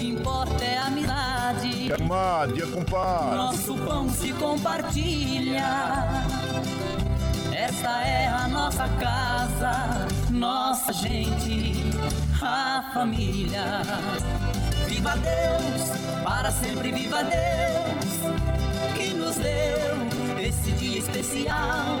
O que importa é a amizade. Amade, compadre. Nosso pão se compartilha. Esta é a nossa casa, nossa gente, a família. Viva Deus, para sempre viva Deus, que nos deu esse dia especial,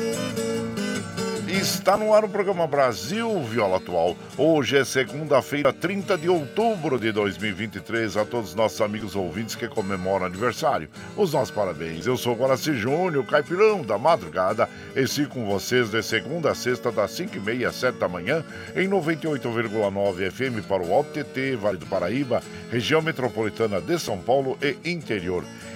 Está no ar o programa Brasil Viola Atual. Hoje é segunda-feira, 30 de outubro de 2023. A todos os nossos amigos ouvintes que comemoram aniversário, os nossos parabéns. Eu sou Guaraci Júnior, caipirão da madrugada, e sigo com vocês de segunda a sexta, das 5h30 às 7 da manhã, em 98,9 FM para o Alto TT, Vale do Paraíba, região metropolitana de São Paulo e interior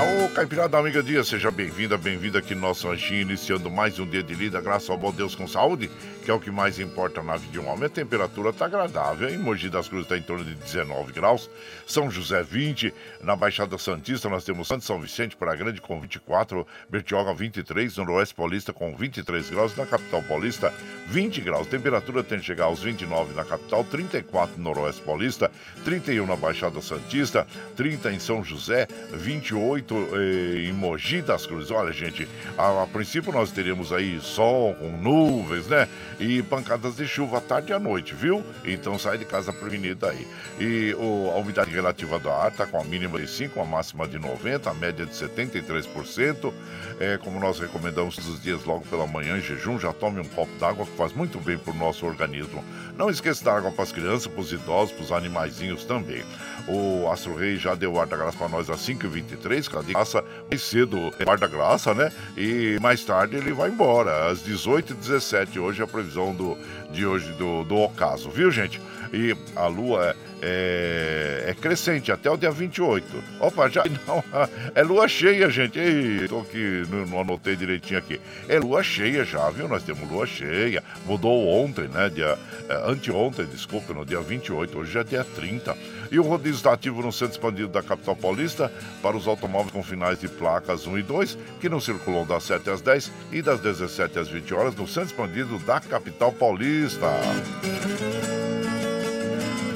Ô, Caipirada Amiga Dia, seja bem-vinda, bem-vinda aqui no nosso ranchinho, iniciando mais um dia de lida, graças ao bom Deus com saúde, que é o que mais importa na vida de um homem. A temperatura está agradável, em Mogi das Cruzes está em torno de 19 graus, São José 20, na Baixada Santista nós temos Santo São Vicente para Grande com 24, Bertioga 23, Noroeste Paulista com 23 graus, na Capital Paulista 20 graus, temperatura tem que chegar aos 29 na capital, 34 no Noroeste Paulista, 31 na Baixada Santista, 30 em São José, 28 eh, em Mogi das Cruzes. Olha, gente, a, a, princípio nós teríamos aí sol com nuvens, né? E pancadas de chuva à tarde e à noite, viu? Então sai de casa prevenida aí. E o, a umidade relativa do ar está com a mínima de 5, a máxima de 90, a média de 73%. É, como nós recomendamos todos os dias logo pela manhã em jejum, já tome um copo d'água que faz muito bem para o nosso organismo. Não esqueça da água para as crianças, para os idosos, para os animaizinhos também. O Astro Rei já deu ar da graça para nós às 5h23 busca de graça mais cedo, guarda graça, né? E mais tarde ele vai embora, às 18h17. Hoje é a previsão do, de hoje do, do ocaso, viu, gente? E a lua é, é, crescente até o dia 28. Opa, já não. É lua cheia, gente. Ei, tô aqui, não, anotei direitinho aqui. É lua cheia já, viu? Nós temos lua cheia. Mudou ontem, né? Dia, é, anteontem, desculpa, no dia 28. Hoje é dia 30. E o rodízio está ativo no centro expandido da capital paulista para os automóveis com finais de placas 1 e 2, que não circulam das 7 às 10 e das 17 às 20 horas no centro expandido da capital paulista.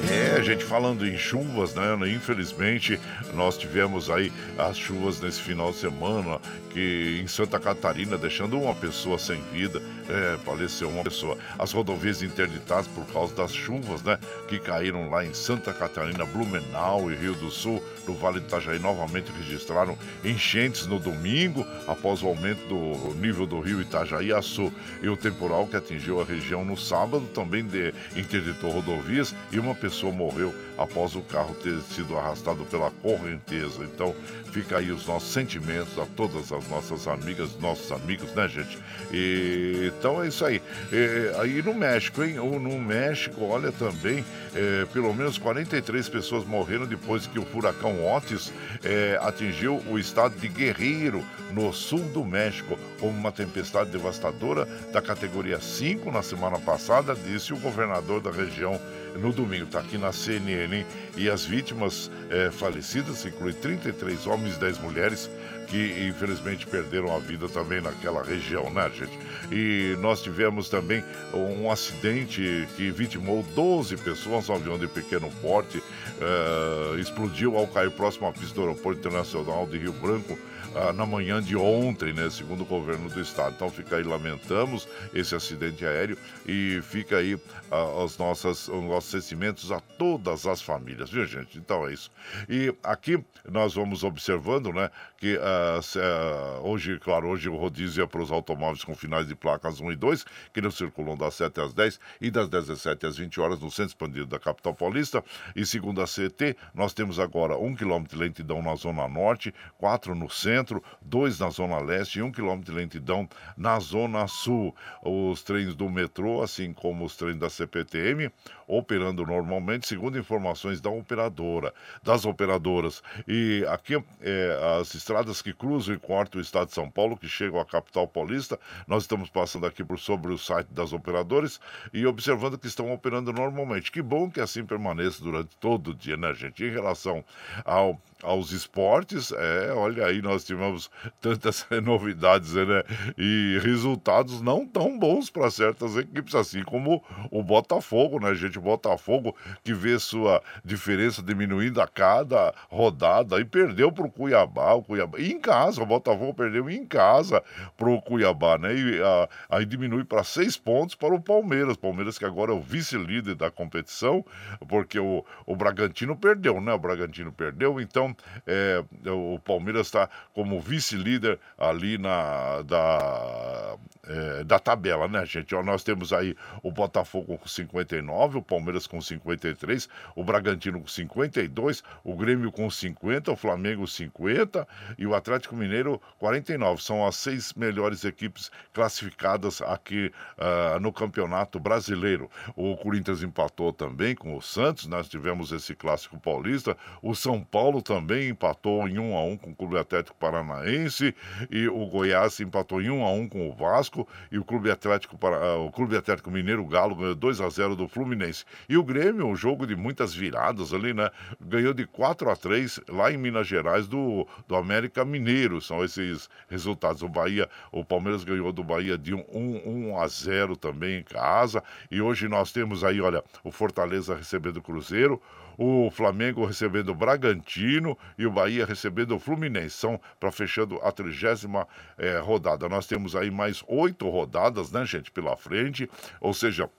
É, gente, falando em chuvas, né? Infelizmente, nós tivemos aí as chuvas nesse final de semana, que em Santa Catarina, deixando uma pessoa sem vida, é, faleceu uma pessoa. As rodovias interditadas por causa das chuvas, né? Que caíram lá em Santa Catarina, Blumenau e Rio do Sul, no Vale do Itajaí, novamente registraram enchentes no domingo, após o aumento do nível do rio Itajaí Açu. E o temporal que atingiu a região no sábado também de, interditou rodovias e uma pessoa morreu após o carro ter sido arrastado pela correnteza. Então, fica aí os nossos sentimentos a todas as nossas amigas, nossos amigos, né, gente? E, então é isso aí. E, aí no México, hein? Ou no México, olha também, é, pelo menos 43 pessoas morreram depois que o furacão Otis é, atingiu o estado de Guerreiro, no sul do México, como uma tempestade devastadora da categoria 5 na semana passada, disse o governador da região no domingo. Está aqui na CNN. Hein? E as vítimas é, falecidas incluem 33 homens e 10 mulheres que infelizmente perderam a vida também naquela região, né, gente? E nós tivemos também um acidente que vitimou 12 pessoas, um avião de pequeno porte uh, explodiu ao cair próximo à pista do aeroporto internacional de Rio Branco ah, na manhã de ontem, né, segundo o governo do estado. Então fica aí, lamentamos esse acidente aéreo e fica aí ah, os, nossas, os nossos sentimentos a todas as famílias, viu gente? Então é isso. E aqui nós vamos observando, né, que ah, ah, hoje, claro, hoje o rodízio é para os automóveis com finais de placas 1 e 2, que não circulam das 7 às 10 e das 17 às 20 horas no centro expandido da capital paulista. E segundo a CT, nós temos agora 1 km de lentidão na zona norte, 4 no centro, centro, dois na zona leste e um quilômetro de lentidão na zona sul. Os trens do metrô, assim como os trens da CPTM, operando normalmente, segundo informações da operadora, das operadoras. E aqui, é, as estradas que cruzam e cortam o estado de São Paulo, que chegam à capital paulista, nós estamos passando aqui por sobre o site das operadoras e observando que estão operando normalmente. Que bom que assim permaneça durante todo o dia, né, gente? Em relação ao aos esportes, é, olha aí, nós tivemos tantas novidades né? e resultados não tão bons para certas equipes, assim como o Botafogo, né, gente? O Botafogo que vê sua diferença diminuindo a cada rodada e perdeu para o Cuiabá, o Cuiabá. E em casa, o Botafogo perdeu em casa para o Cuiabá, né? E a, aí diminui para seis pontos para o Palmeiras. Palmeiras que agora é o vice-líder da competição, porque o, o Bragantino perdeu, né? O Bragantino perdeu, então é, o Palmeiras está como vice-líder ali na da, é, da tabela, né, gente? Ó, nós temos aí o Botafogo com 59, o Palmeiras com 53, o Bragantino com 52, o Grêmio com 50, o Flamengo 50 e o Atlético Mineiro 49. São as seis melhores equipes classificadas aqui uh, no Campeonato Brasileiro. O Corinthians empatou também com o Santos, nós tivemos esse clássico paulista. O São Paulo também empatou em 1 a 1 com o Clube Atlético Paranaense e o Goiás empatou em 1 a 1 com o Vasco e o Clube Atlético para ah, o Clube Atlético Mineiro Galo ganhou 2 a 0 do Fluminense. E o Grêmio, um jogo de muitas viradas ali, né? Ganhou de 4 a 3 lá em Minas Gerais do, do América Mineiro. São esses resultados. O Bahia, o Palmeiras ganhou do Bahia de 1, 1, 1 a 0 também em casa. E hoje nós temos aí, olha, o Fortaleza recebendo o Cruzeiro, o Flamengo recebendo o Bragantino e o Bahia recebendo o Fluminense. São para fechando a trigésima é, rodada. Nós temos aí mais oito rodadas, né, gente, pela frente, ou seja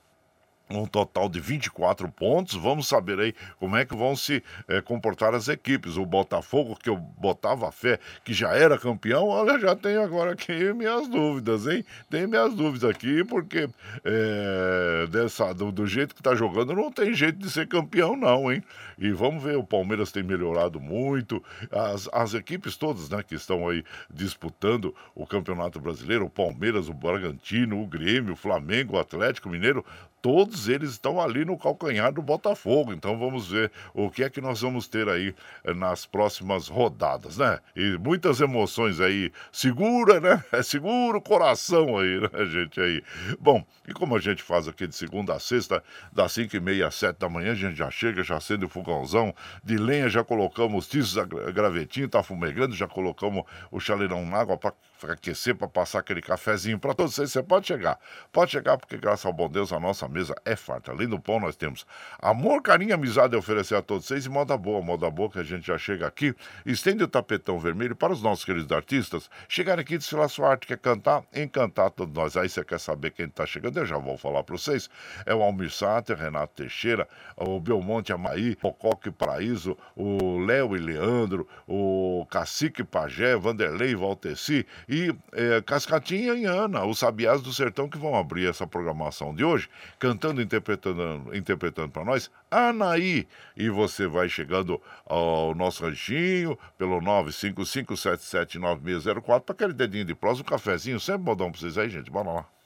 um total de 24 pontos. Vamos saber aí como é que vão se é, comportar as equipes. O Botafogo, que eu botava fé que já era campeão, olha, já tenho agora aqui minhas dúvidas, hein? Tem minhas dúvidas aqui, porque é, dessa, do, do, jeito que tá jogando, não tem jeito de ser campeão, não, hein? E vamos ver, o Palmeiras tem melhorado muito. As, as equipes todas, né, que estão aí disputando o Campeonato Brasileiro, o Palmeiras, o Bragantino, o Grêmio, o Flamengo, o Atlético Mineiro, todos eles estão ali no calcanhar do Botafogo. Então vamos ver o que é que nós vamos ter aí eh, nas próximas rodadas, né? E muitas emoções aí. Segura, né? É seguro o coração aí, né, gente? Aí. Bom, e como a gente faz aqui de segunda a sexta, das 5 e meia às 7 da manhã, a gente já chega, já acende o fogãozão de lenha, já colocamos tiços gravetinho, tá fumegando, já colocamos o chaleirão na água para aquecer, para passar aquele cafezinho para todos vocês. Você pode chegar, pode chegar, porque graças ao bom Deus a nossa mesa é farta. Além do pão, nós temos amor, carinho, amizade a oferecer a todos vocês e moda boa, moda boa que a gente já chega aqui, estende o tapetão vermelho para os nossos queridos artistas chegarem aqui e desfilar sua arte, quer cantar, encantar todos nós. Aí você quer saber quem está chegando, eu já vou falar para vocês. É o Almir Sater, Renato Teixeira, o Belmonte Amaí, Pocoque Paraíso, o Léo e Leandro, o Cacique Pajé, Vanderlei Valteci e é, Cascatinha e Ana, os sabiás do sertão que vão abrir essa programação de hoje, cantando interpretando, interpretando para nós, Anaí. E você vai chegando ao nosso ranchinho pelo 955779604 para aquele dedinho de prosa, um cafezinho, sempre modão para vocês aí, gente. Bora lá.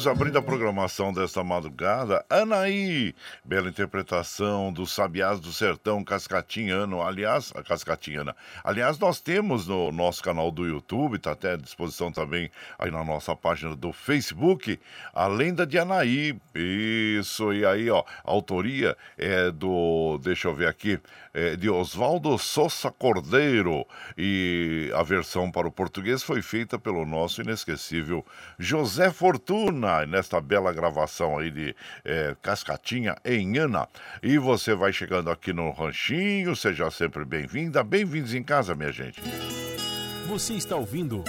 Ouvimos, abrindo a programação desta madrugada, Anaí, bela interpretação do Sabiás do Sertão Cascatinhano, aliás, a Cascatinhana. Aliás, nós temos no nosso canal do YouTube, está até à disposição também aí na nossa página do Facebook, a lenda de Anaí. Isso, e aí, ó, a autoria é do, deixa eu ver aqui, é de Oswaldo Sousa Cordeiro, e a versão para o português foi feita pelo nosso inesquecível José Fortuna, nesta bela gravação aí de é, Cascatinha em Ana. E você vai chegando aqui no Ranchinho, seja sempre bem-vinda. Bem-vindos em casa, minha gente. Você está ouvindo.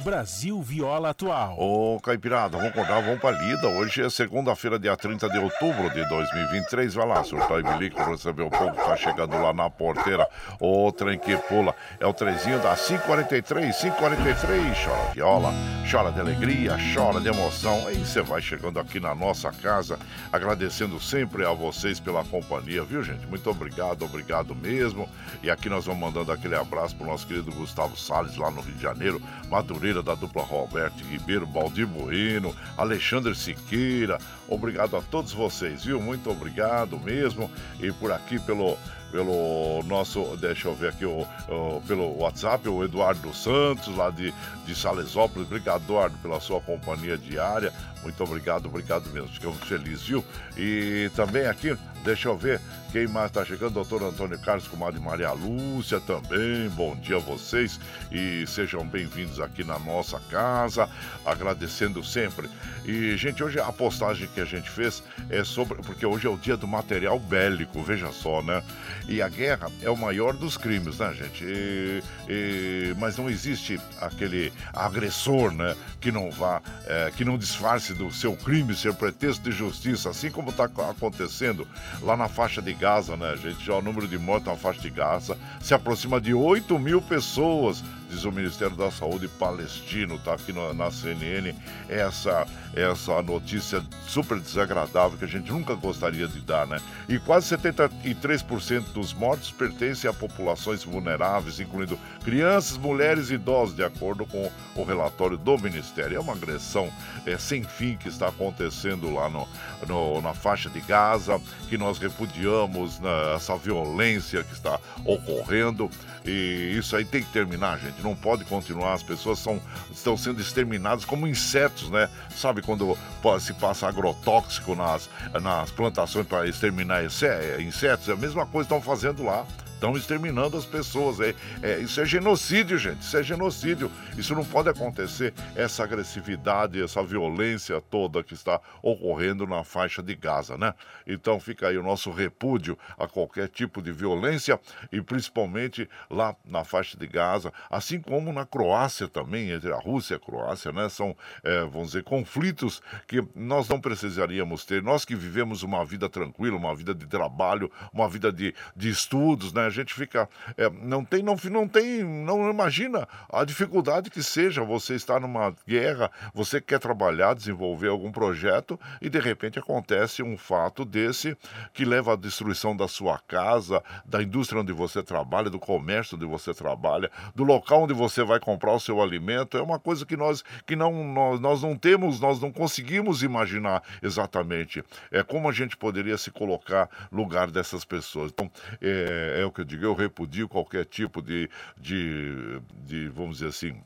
Brasil Viola Atual. Ô, Caipirada, vamos acordar, vamos pra lida. Hoje é segunda-feira, dia 30 de outubro de 2023. Vai lá, surtar e bilico, receber o povo que tá chegando lá na porteira. O trem que pula é o trezinho da 543, 543. Chora viola, chora de alegria, chora de emoção. Aí você vai chegando aqui na nossa casa, agradecendo sempre a vocês pela companhia, viu, gente? Muito obrigado, obrigado mesmo. E aqui nós vamos mandando aquele abraço pro nosso querido Gustavo Salles, lá no Rio de Janeiro, Madureira da dupla Roberto Ribeiro, Baldir Bueno, Alexandre Siqueira. Obrigado a todos vocês, viu? Muito obrigado mesmo. E por aqui pelo pelo nosso, deixa eu ver aqui, o, o, pelo WhatsApp, o Eduardo Santos, lá de, de Salesópolis. Obrigado, Eduardo, pela sua companhia diária. Muito obrigado, obrigado mesmo. Ficamos felizes, viu? E também aqui, deixa eu ver quem mais está chegando. Doutor Antônio Carlos, comadre Maria Lúcia também. Bom dia a vocês e sejam bem-vindos aqui na nossa casa. Agradecendo sempre. E, gente, hoje a postagem que a gente fez é sobre. Porque hoje é o dia do material bélico, veja só, né? E a guerra é o maior dos crimes, né, gente? E, e, mas não existe aquele agressor, né? Que não vá, é, que não disfarce do seu crime ser pretexto de justiça, assim como está acontecendo lá na faixa de Gaza, né, gente? Já o número de mortos na faixa de Gaza se aproxima de 8 mil pessoas diz o Ministério da Saúde palestino, tá aqui no, na CNN, essa, essa notícia super desagradável que a gente nunca gostaria de dar, né? E quase 73% dos mortos pertencem a populações vulneráveis, incluindo crianças, mulheres e idosos, de acordo com o relatório do Ministério. É uma agressão é, sem fim que está acontecendo lá no, no na faixa de Gaza, que nós repudiamos né, essa violência que está ocorrendo. E isso aí tem que terminar, gente. Não pode continuar. As pessoas são, estão sendo exterminadas como insetos, né? Sabe quando se passa agrotóxico nas, nas plantações para exterminar insetos? É a mesma coisa que estão fazendo lá estão exterminando as pessoas. É, é, isso é genocídio, gente. Isso é genocídio. Isso não pode acontecer. Essa agressividade, essa violência toda que está ocorrendo na faixa de Gaza, né? Então fica aí o nosso repúdio a qualquer tipo de violência e principalmente lá na faixa de Gaza, assim como na Croácia também, entre a Rússia e a Croácia, né? São, é, vamos dizer, conflitos que nós não precisaríamos ter. Nós que vivemos uma vida tranquila, uma vida de trabalho, uma vida de, de estudos, né? Gente fica. É, não tem, não, não tem, não imagina a dificuldade que seja você estar numa guerra, você quer trabalhar, desenvolver algum projeto e de repente acontece um fato desse que leva à destruição da sua casa, da indústria onde você trabalha, do comércio onde você trabalha, do local onde você vai comprar o seu alimento. É uma coisa que nós, que não, nós, nós não temos, nós não conseguimos imaginar exatamente. É como a gente poderia se colocar no lugar dessas pessoas. Então, é, é o que que eu digo, eu repudio qualquer tipo de, de, de vamos dizer assim,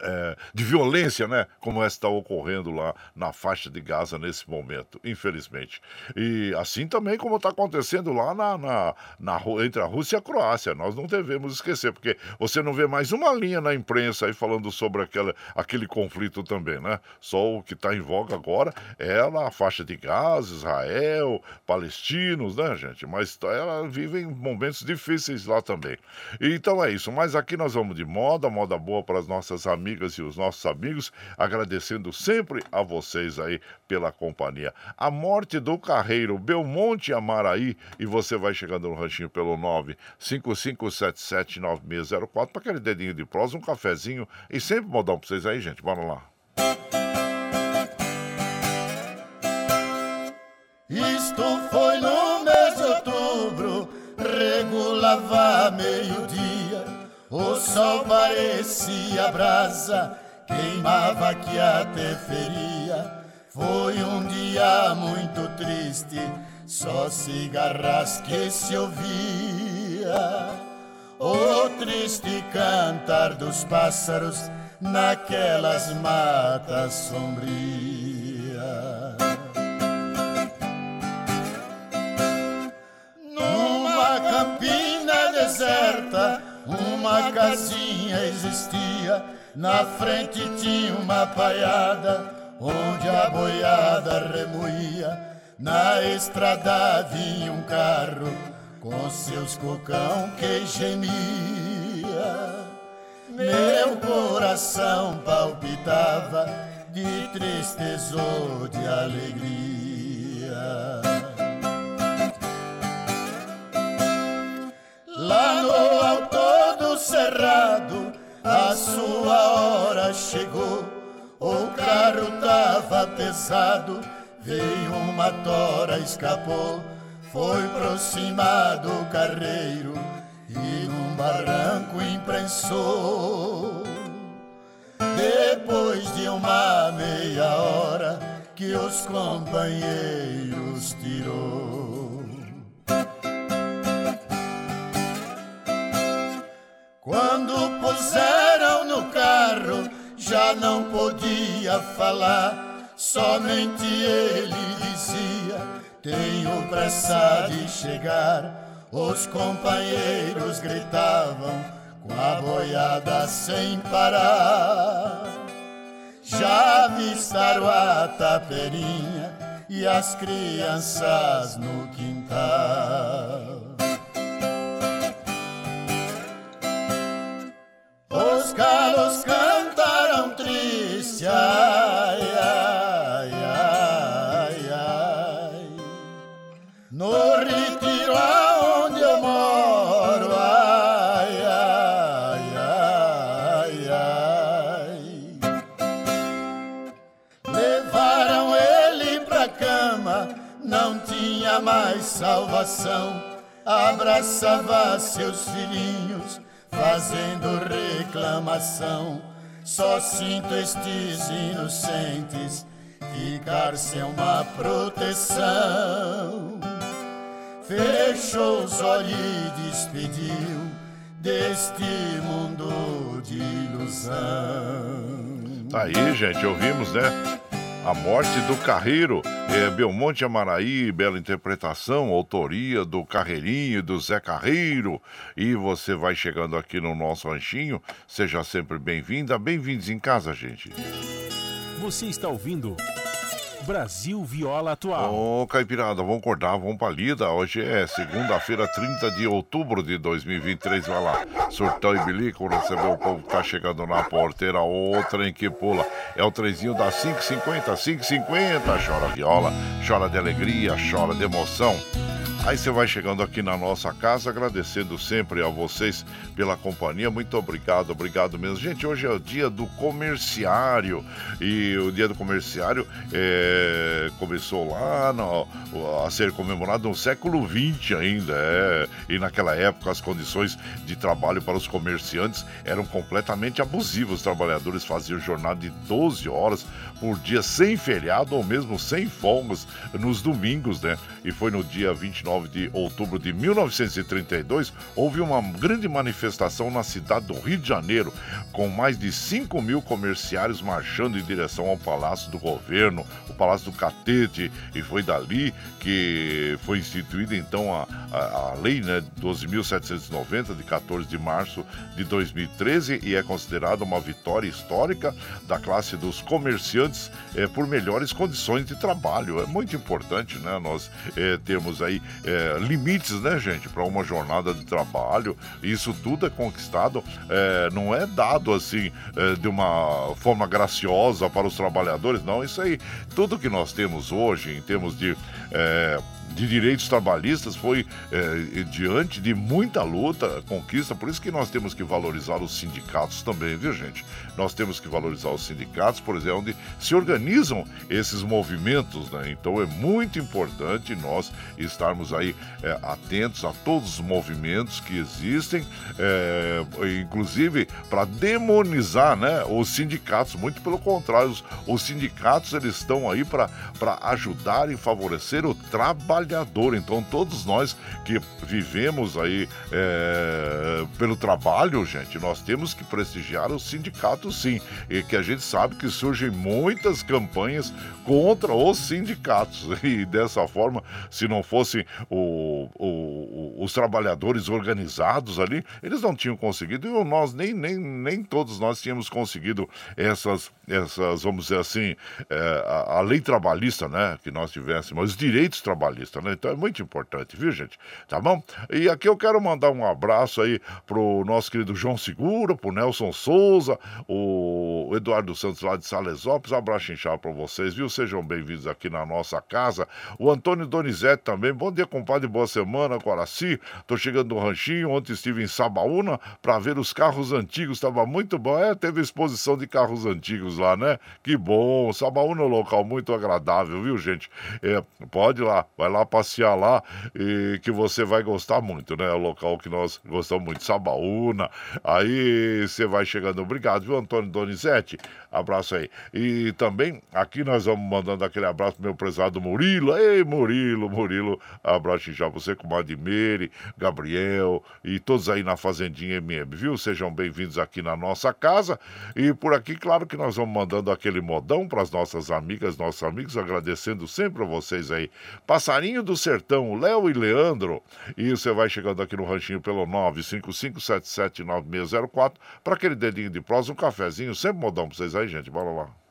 é, de violência, né? Como essa está ocorrendo lá na faixa de Gaza nesse momento, infelizmente. E assim também como está acontecendo lá na, na, na, entre a Rússia e a Croácia. Nós não devemos esquecer, porque você não vê mais uma linha na imprensa aí falando sobre aquela, aquele conflito também, né? Só o que está em voga agora é a faixa de Gaza, Israel, palestinos, né, gente? Mas ela vivem momentos difíceis lá também. Então é isso. Mas aqui nós vamos de moda, moda boa para as nossas amigas e os nossos amigos, agradecendo sempre a vocês aí pela companhia. A morte do carreiro Belmonte Amaraí, e você vai chegando no ranchinho pelo 955779604 para aquele dedinho de prosa, um cafezinho e sempre modão para vocês aí, gente. Bora lá. Isto foi no mês de outubro, regulava meio-dia o sol parecia brasa queimava que até feria. Foi um dia muito triste, só cigarras que se ouvia. O triste cantar dos pássaros naquelas matas sombrias. Numa campina deserta, uma casinha existia. Na frente tinha uma paiada, onde a boiada remoía. Na estrada vinha um carro, com seus cocão que gemia. Meu coração palpitava de tristeza ou de alegria. Lá no alto cerrado, a sua hora chegou. O carro tava pesado, veio uma tora, escapou. Foi aproximado o carreiro e num barranco imprensou. Depois de uma meia hora que os companheiros tirou. Quando puseram no carro, já não podia falar, somente ele dizia: Tenho pressa de chegar. Os companheiros gritavam com a boiada sem parar. Já avistaram a taperinha e as crianças no quintal. Galos cantaram triste, ai, ai, ai, ai. No retiro aonde eu moro, ai, ai, ai, ai. Levaram ele pra cama, não tinha mais salvação. Abraçava seus filhinhos fazendo reclamação. Só sinto estes inocentes ficar sem uma proteção. Fechou os olhos e despediu deste mundo de ilusão. Tá aí, gente, ouvimos, né? A Morte do Carreiro, é, Belmonte Amaraí, bela interpretação, autoria do Carreirinho, do Zé Carreiro. E você vai chegando aqui no nosso ranchinho, seja sempre bem-vinda, bem-vindos em casa, gente. Você está ouvindo Brasil Viola Atual. Ô, Caipirada, vamos acordar, vamos pra lida. Hoje é segunda-feira, 30 de outubro de 2023. Vai lá, surtão e bilico, recebeu o povo que tá chegando na porteira. O trem que pula é o trenzinho da 550, 550. Chora viola, chora de alegria, chora de emoção. Aí você vai chegando aqui na nossa casa, agradecendo sempre a vocês pela companhia. Muito obrigado, obrigado mesmo. Gente, hoje é o dia do comerciário. E o dia do comerciário é, começou lá no, a ser comemorado no século XX ainda. É, e naquela época as condições de trabalho para os comerciantes eram completamente abusivas. Os trabalhadores faziam jornada de 12 horas por dia, sem feriado ou mesmo sem folgas nos domingos, né? E foi no dia 29 de outubro de 1932, houve uma grande manifestação na cidade do Rio de Janeiro, com mais de 5 mil comerciários marchando em direção ao Palácio do Governo, o Palácio do Catete, e foi dali que foi instituída então a, a, a Lei né, 12.790, de 14 de março de 2013, e é considerada uma vitória histórica da classe dos comerciantes eh, por melhores condições de trabalho. É muito importante, né? Nós eh, termos aí é, limites, né, gente, para uma jornada de trabalho. Isso tudo é conquistado, é, não é dado assim é, de uma forma graciosa para os trabalhadores, não. Isso aí, tudo que nós temos hoje em termos de de direitos trabalhistas foi é, diante de muita luta, conquista, por isso que nós temos que valorizar os sindicatos também, viu gente? Nós temos que valorizar os sindicatos, por exemplo, onde se organizam esses movimentos, né? Então é muito importante nós estarmos aí é, atentos a todos os movimentos que existem, é, inclusive para demonizar, né, os sindicatos. Muito pelo contrário, os, os sindicatos eles estão aí para ajudar e favorecer o trabalho trabalhador. Então, todos nós que vivemos aí é, pelo trabalho, gente, nós temos que prestigiar os sindicatos, sim. E que a gente sabe que surgem muitas campanhas contra os sindicatos. E dessa forma, se não fossem o, o, os trabalhadores organizados ali, eles não tinham conseguido. E nós, nem, nem, nem todos nós tínhamos conseguido essas, essas vamos dizer assim, é, a, a lei trabalhista, né? Que nós tivéssemos, os direitos trabalhistas né? Então é muito importante, viu, gente? Tá bom? E aqui eu quero mandar um abraço aí pro nosso querido João Segura, pro Nelson Souza, o Eduardo Santos lá de Salesópolis. Abraço inchado pra vocês, viu? Sejam bem-vindos aqui na nossa casa. O Antônio Donizete também. Bom dia, compadre. Boa semana, Coraci. Tô chegando no Ranchinho. Ontem estive em Sabaúna para ver os carros antigos. Tava muito bom. É, teve exposição de carros antigos lá, né? Que bom. Sabaúna é um local muito agradável, viu, gente? É, pode ir lá. Vai lá passear lá e que você vai gostar muito, né? É o local que nós gostamos muito, Sabaúna. Aí você vai chegando. Obrigado, viu, Antônio Donizete? Abraço aí. E também aqui nós vamos mandando aquele abraço pro meu prezado Murilo. Ei, Murilo, Murilo, abraço já você com Madimere, Gabriel e todos aí na Fazendinha MM, viu? Sejam bem-vindos aqui na nossa casa. E por aqui, claro que nós vamos mandando aquele modão para as nossas amigas, nossos amigos, agradecendo sempre a vocês aí. Passarinho do Sertão, Léo e Leandro. E você vai chegando aqui no ranchinho pelo 955779604 para aquele dedinho de prosa, um cafezinho, sempre modão para vocês aí, gente. Bora lá.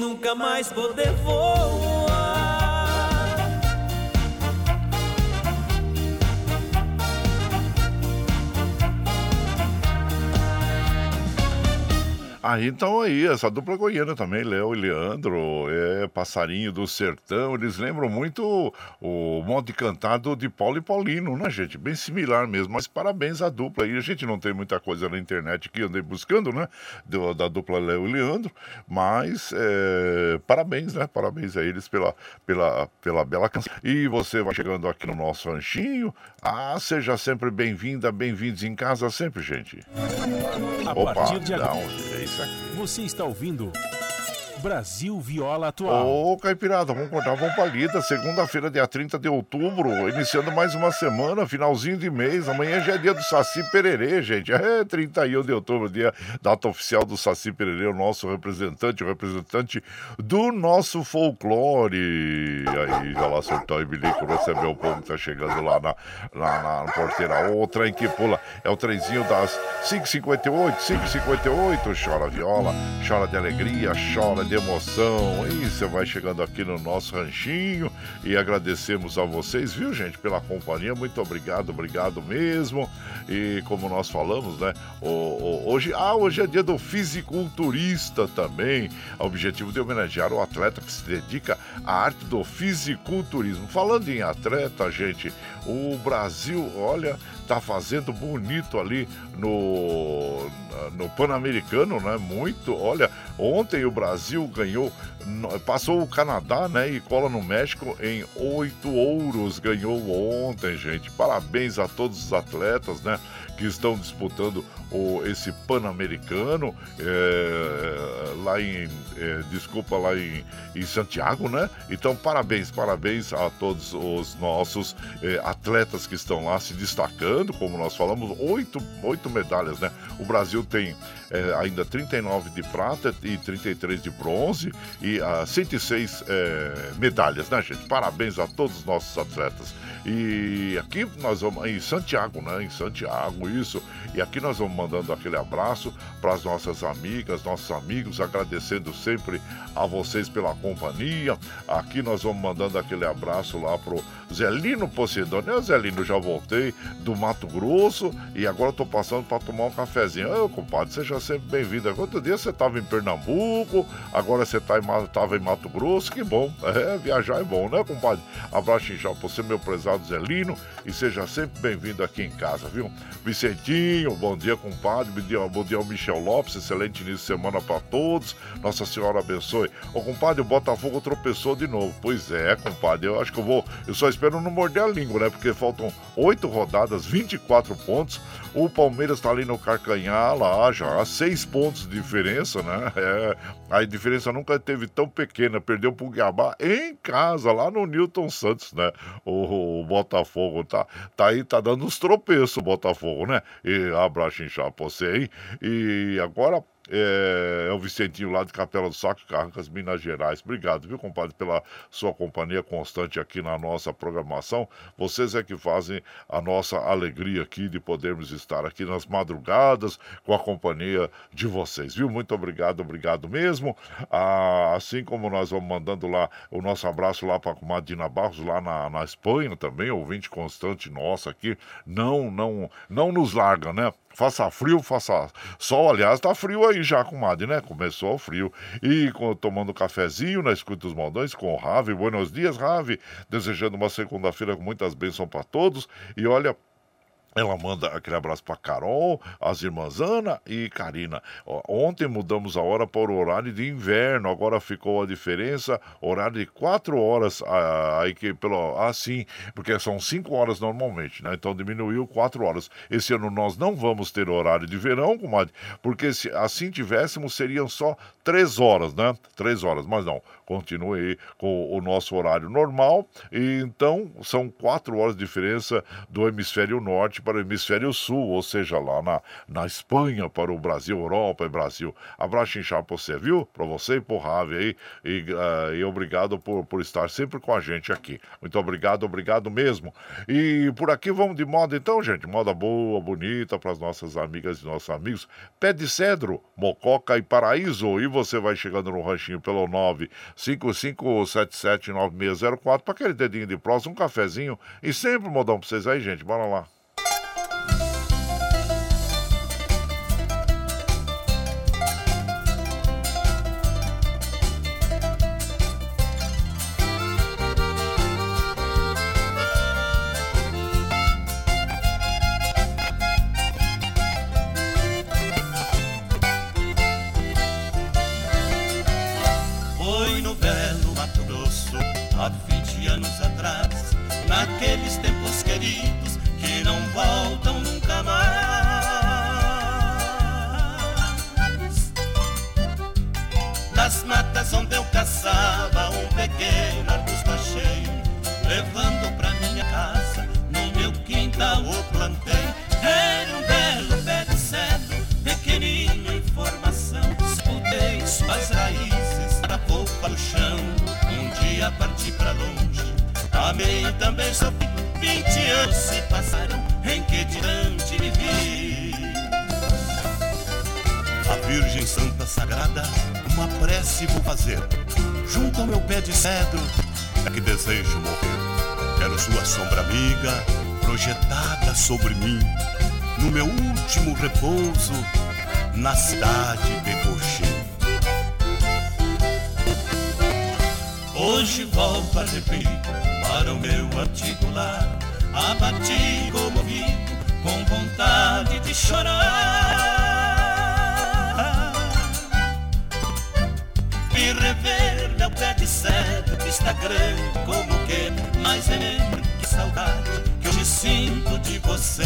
nunca mais poder voar. Ah, então aí, essa dupla goiana também, Léo e Leandro, é Passarinho do Sertão, eles lembram muito o modo de cantar do, de Paulo e Paulino, né, gente? Bem similar mesmo, mas parabéns à dupla aí. A gente não tem muita coisa na internet que andei buscando, né? Do, da dupla Léo e Leandro, mas é, parabéns, né? Parabéns a eles pela, pela, pela bela canção. E você vai chegando aqui no nosso ranchinho. Ah, seja sempre bem-vinda, bem-vindos em casa sempre, gente. A Opa, partir de agora, é isso aqui. Você está ouvindo Brasil Viola Atual. Ô, Caipirada, vamos cortar, vamos pra lida. Segunda-feira, dia 30 de outubro, iniciando mais uma semana, finalzinho de mês. Amanhã já é dia do Saci Pererê, gente. É 31 de outubro, dia data oficial do Saci Pererê, o nosso representante, o representante do nosso folclore. Aí, já lá acertou e bilico, recebeu o povo que tá chegando lá na, na, na porteira. O trem que pula é o trenzinho das 5h58, 5h58. Chora viola, chora de alegria, chora de de emoção. E você vai chegando aqui no nosso ranchinho e agradecemos a vocês, viu, gente, pela companhia. Muito obrigado, obrigado mesmo. E como nós falamos, né? hoje, ah, hoje é dia do fisiculturista também. O objetivo de homenagear o atleta que se dedica à arte do fisiculturismo. Falando em atleta, gente, o Brasil, olha, tá fazendo bonito ali no, no Pan-Americano, né? Muito. Olha, ontem o Brasil ganhou, passou o Canadá, né? E cola no México em oito ouros. Ganhou ontem, gente. Parabéns a todos os atletas, né? Que estão disputando o, esse Pan-Americano é, lá em, é, desculpa, lá em, em, Santiago, né? Então, parabéns, parabéns a todos os nossos é, atletas que estão lá se destacando, como nós falamos, oito, oito medalhas, né? O Brasil tem é, ainda 39 de prata e 33 de bronze e uh, 106 é, medalhas, né, gente? Parabéns a todos os nossos atletas. E aqui nós vamos, em Santiago, né? Em Santiago, isso. E aqui nós vamos mandando aquele abraço para as nossas amigas, nossos amigos, agradecendo sempre a vocês pela companhia. Aqui nós vamos mandando aquele abraço lá pro Zelino Posidônio. Eu, Zelino, já voltei do Mato Grosso e agora estou passando para tomar um cafezinho. Ô, compadre, sempre bem-vindo. Outro dia você estava em Pernambuco, agora você tá em, em Mato Grosso. Que bom. É, viajar é bom, né, compadre? Abraço inchado para você, meu prezado Zelino, e seja sempre bem-vindo aqui em casa, viu? Vicentinho, bom dia, compadre. Bom dia, bom dia ao Michel Lopes. Excelente início de semana para todos. Nossa Senhora abençoe. Ô, compadre, o Botafogo tropeçou de novo. Pois é, compadre. Eu acho que eu vou. Eu só espero não morder a língua, né? Porque faltam oito rodadas, 24 pontos. O Palmeiras está ali no Carcanhar, lá já, seis pontos de diferença, né? É, a diferença nunca teve tão pequena. Perdeu pro Guiabá em casa, lá no Newton Santos, né? O, o Botafogo tá, tá aí, tá dando uns tropeços o Botafogo, né? E abraço pra você aí. E agora é, é, o Vicentinho lá de Capela do Saco, Carrancas, Minas Gerais. Obrigado, viu, compadre, pela sua companhia constante aqui na nossa programação. Vocês é que fazem a nossa alegria aqui de podermos estar aqui nas madrugadas com a companhia de vocês, viu? Muito obrigado, obrigado mesmo. Ah, assim como nós vamos mandando lá o nosso abraço lá para a comadre Dina Barros, lá na, na Espanha também, ouvinte constante nossa aqui. Não, não, não nos larga, né? Faça frio, faça sol. Aliás, tá frio aí já, comadre, né? Começou o frio. E tomando cafezinho na escuta dos maldões com o Rave. Buenos dias, Rave. Desejando uma segunda-feira com muitas bênçãos para todos. E olha, ela manda aquele abraço para Carol, as irmãs Ana e Karina. Ontem mudamos a hora para o horário de inverno, agora ficou a diferença, horário de 4 horas, aí que pelo assim, porque são 5 horas normalmente, né? Então diminuiu 4 horas. Esse ano nós não vamos ter horário de verão, comadre, porque se assim tivéssemos seriam só 3 horas, né? 3 horas, mas não continue com o nosso horário normal. E então são quatro horas de diferença do hemisfério norte para o hemisfério sul, ou seja, lá na, na Espanha para o Brasil, Europa e Brasil. Abraço inchado para você, viu? Para você e por Rave aí. E, uh, e obrigado por, por estar sempre com a gente aqui. Muito obrigado, obrigado mesmo. E por aqui vamos de moda então, gente. Moda boa, bonita para as nossas amigas e nossos amigos. Pé de cedro, mococa e paraíso. E você vai chegando no ranchinho pelo 9 55779604 para aquele dedinho de próximo, um cafezinho e sempre um modão para vocês aí, gente. Bora lá. Levando pra minha casa, no meu quintal o plantei. Era um belo pé de cedro, pequenino em formação. Escutei suas raízes para polpa do chão. Um dia parti pra longe, amei também sofri. Vinte anos se passaram, em que tirante vivi A Virgem Santa Sagrada uma prece vou fazer. Junto ao meu pé de cedro, é que desejo morrer. Quero sua sombra amiga projetada sobre mim, no meu último repouso, na cidade de Coxim. Hoje volto a repetir para o meu antigo lar, abatido, comovido, com vontade de chorar. E rever cedro está grande como que Mas é mesmo que saudade que hoje sinto de você.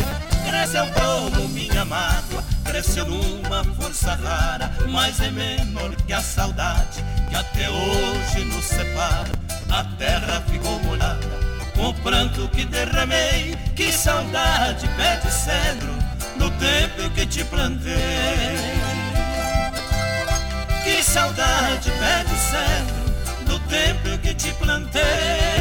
Cresceu como minha mágoa, cresceu numa força rara Mas é menor que a saudade que até hoje nos separa. A terra ficou molhada com o pranto que derramei Que saudade, pé de cedro, no tempo que te plantei. Que saudade pé de cedro tempo que te plantei.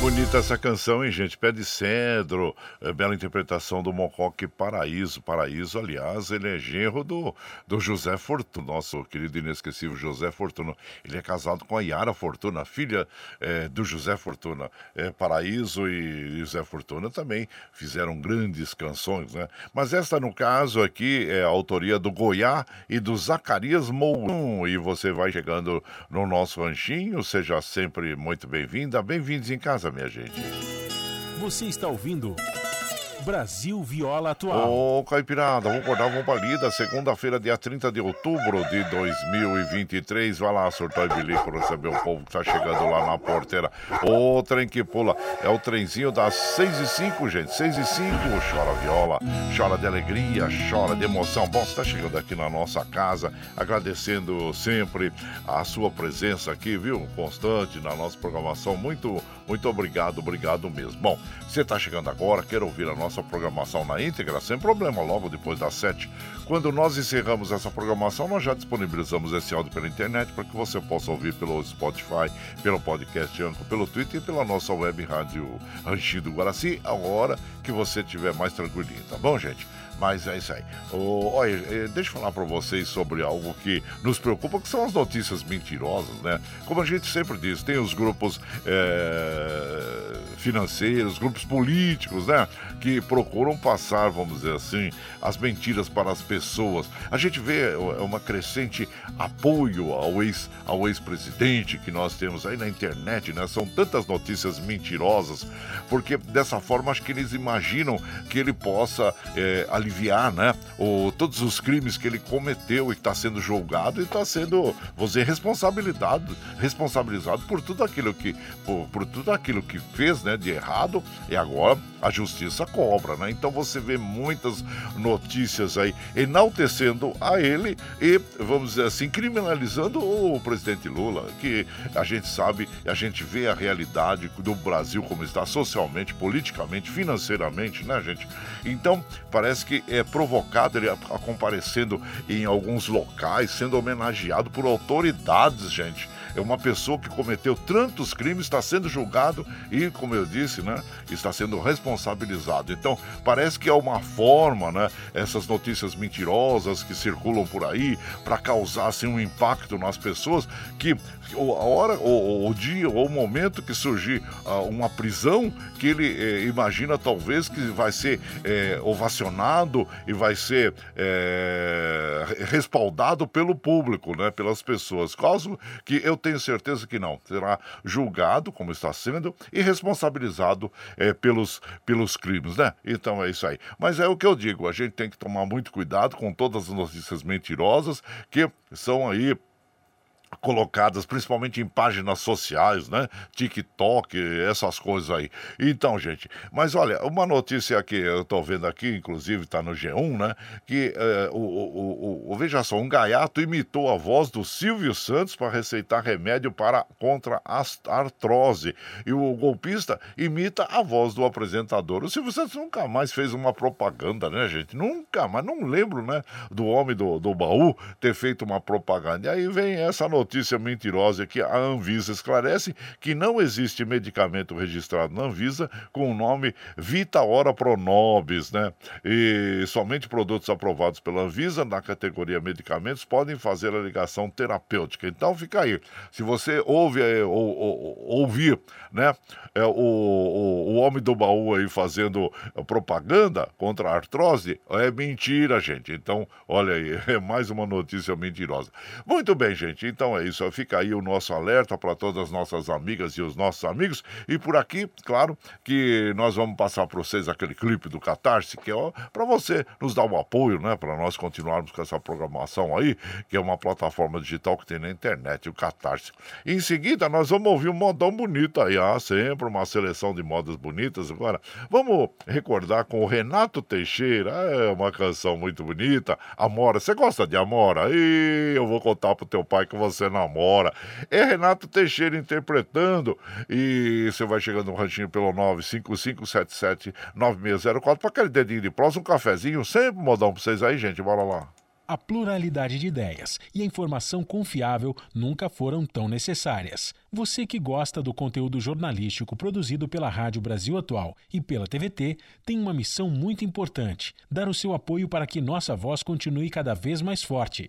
Bonita essa canção, hein, gente? Pé de Cedro, é, bela interpretação do Mocoque Paraíso. Paraíso, aliás, ele é genro do, do José Fortuna, nosso querido inesquecível José Fortuna. Ele é casado com a Yara Fortuna, filha é, do José Fortuna. É, Paraíso e José Fortuna também fizeram grandes canções, né? Mas esta, no caso aqui, é a autoria do Goiá e do Zacarias Mourão. E você vai chegando no nosso ranchinho, seja sempre muito bem-vinda. Bem-vindos em casa minha gente. Você está ouvindo Brasil Viola Atual. Ô, Caipirada, vamos acordar, vamos pra lida. Segunda-feira, dia 30 de outubro de 2023. Vai lá, surtar e bilico, receber o povo que tá chegando lá na porteira. Ô, trem que pula. É o trenzinho das 6 e 5, gente. 6 e 5. Chora viola, chora de alegria, chora de emoção. Bom, você tá chegando aqui na nossa casa, agradecendo sempre a sua presença aqui, viu? Constante na nossa programação. Muito, muito obrigado, obrigado mesmo. Bom, você tá chegando agora, quer ouvir a nossa nossa programação na íntegra, sem problema, logo depois das 7. Quando nós encerramos essa programação, nós já disponibilizamos esse áudio pela internet para que você possa ouvir pelo Spotify, pelo podcast Anco, pelo Twitter e pela nossa web rádio Ranchido Guaraci, a hora que você estiver mais tranquilinho, tá bom, gente? Mas é isso aí. Oh, olha, eh, deixa eu falar para vocês sobre algo que nos preocupa, que são as notícias mentirosas, né? Como a gente sempre diz, tem os grupos é, financeiros, grupos políticos, né? Que procuram passar, vamos dizer assim, as mentiras para as pessoas. A gente vê uma crescente apoio ao ex ao ex-presidente que nós temos aí na internet, né? São tantas notícias mentirosas, porque dessa forma acho que eles imaginam que ele possa é, aliviar, né? O, todos os crimes que ele cometeu e está sendo julgado e está sendo, dizer, responsabilizado, responsabilizado por tudo aquilo que, por, por, tudo aquilo que fez, né, de errado. E agora a justiça cobra, né? Então você vê muitas notícias aí enaltecendo a ele e, vamos dizer assim, criminalizando o presidente Lula, que a gente sabe, a gente vê a realidade do Brasil como está socialmente, politicamente, financeiramente, né, gente? Então parece que é provocado ele a, comparecendo em alguns locais, sendo homenageado por autoridades, gente é uma pessoa que cometeu tantos crimes, está sendo julgado e, como eu disse, né, está sendo responsabilizado. Então, parece que é uma forma, né, essas notícias mentirosas que circulam por aí para causar assim, um impacto nas pessoas que a hora, o, o dia, ou o momento que surgir uh, uma prisão, que ele eh, imagina talvez que vai ser eh, ovacionado e vai ser eh, respaldado pelo público, né, pelas pessoas. Caso que eu tenho certeza que não, será julgado, como está sendo, e responsabilizado pelos, pelos crimes, né? Então é isso aí. Mas é o que eu digo, a gente tem que tomar muito cuidado com todas as notícias mentirosas que são aí colocadas principalmente em páginas sociais, né? TikTok, essas coisas aí. Então, gente, mas olha, uma notícia que eu tô vendo aqui, inclusive tá no G1, né? Que é, o, o, o, o, veja só, um gaiato imitou a voz do Silvio Santos para receitar remédio para contra a artrose. E o golpista imita a voz do apresentador. O Silvio Santos nunca mais fez uma propaganda, né, gente? Nunca mais, não lembro, né, do homem do, do baú ter feito uma propaganda. E aí vem essa notícia notícia mentirosa que a Anvisa esclarece que não existe medicamento registrado na Anvisa com o nome Vita Ora Pronobis, né? E somente produtos aprovados pela Anvisa na categoria medicamentos podem fazer a ligação terapêutica. Então fica aí. Se você ouve é, ou, ou, ouvir, né, é, o, o, o homem do baú aí fazendo propaganda contra a artrose, é mentira, gente. Então, olha aí, é mais uma notícia mentirosa. Muito bem, gente. Então então é isso, fica aí o nosso alerta para todas as nossas amigas e os nossos amigos. E por aqui, claro, que nós vamos passar para vocês aquele clipe do Catarse, que é para você nos dar um apoio, né? Para nós continuarmos com essa programação aí, que é uma plataforma digital que tem na internet, o Catarse. Em seguida, nós vamos ouvir um modão bonito aí, ah, sempre uma seleção de modas bonitas. Agora, vamos recordar com o Renato Teixeira, é uma canção muito bonita. Amora, você gosta de Amora? E eu vou contar pro teu pai que você você namora. É Renato Teixeira interpretando. E você vai chegando no ranchinho pelo 955779604 para aquele dedinho de prosa, um cafezinho, sempre modão para vocês aí, gente. Bora lá. A pluralidade de ideias e a informação confiável nunca foram tão necessárias. Você que gosta do conteúdo jornalístico produzido pela Rádio Brasil Atual e pela TVT tem uma missão muito importante: dar o seu apoio para que nossa voz continue cada vez mais forte.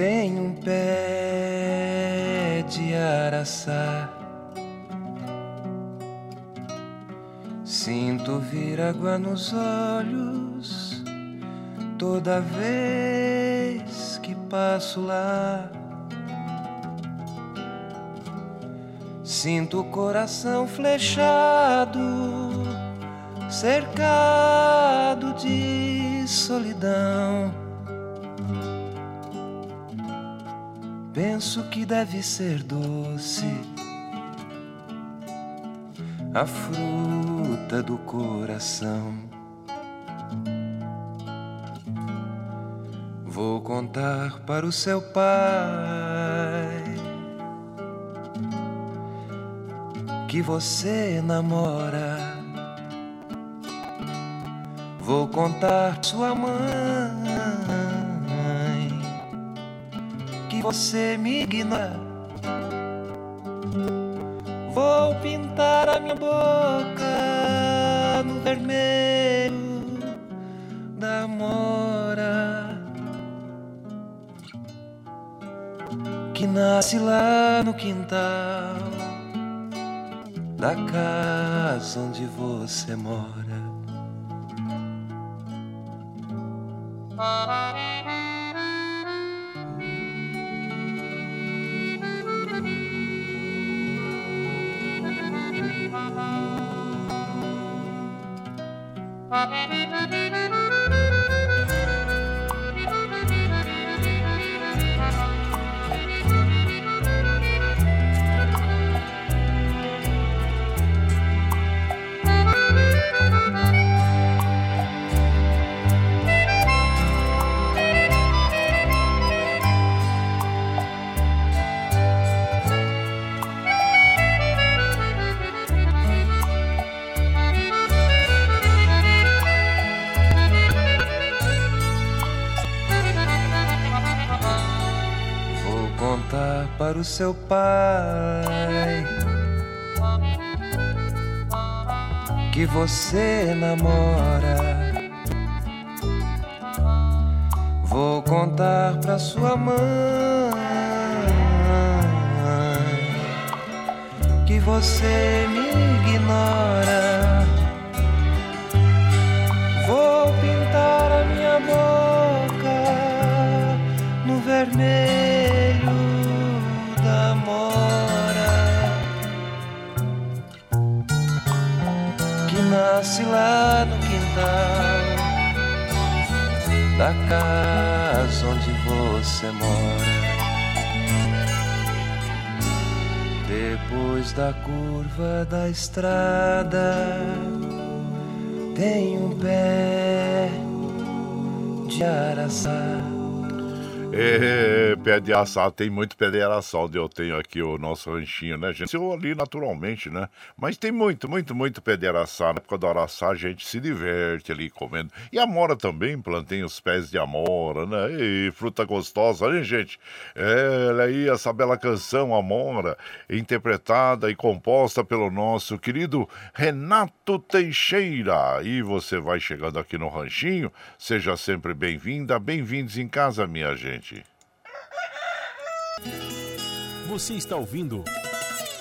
tem um pé de araçá. Sinto vir água nos olhos toda vez que passo lá. Sinto o coração flechado, cercado de solidão. Penso que deve ser doce a fruta do coração. Vou contar para o seu pai que você namora. Vou contar sua mãe você me ignora. Vou pintar a minha boca no vermelho da mora que nasce lá no quintal da casa onde você mora. Musik o seu pai que você namora. Vou contar pra sua mãe você me ignora. Da casa onde você mora. Depois da curva da estrada tem um pé de araçá. É, pé de assado, tem muito pé de onde eu tenho aqui o nosso ranchinho, né, gente? Eu ali naturalmente, né? Mas tem muito, muito, muito pé de araçá. Na época do araçá a gente se diverte ali comendo. E amora também, plantei os pés de amora, né? E fruta gostosa, né, gente? É, olha aí essa bela canção, Amora, interpretada e composta pelo nosso querido Renato Teixeira. E você vai chegando aqui no ranchinho, seja sempre bem-vinda, bem-vindos em casa, minha gente. Você está ouvindo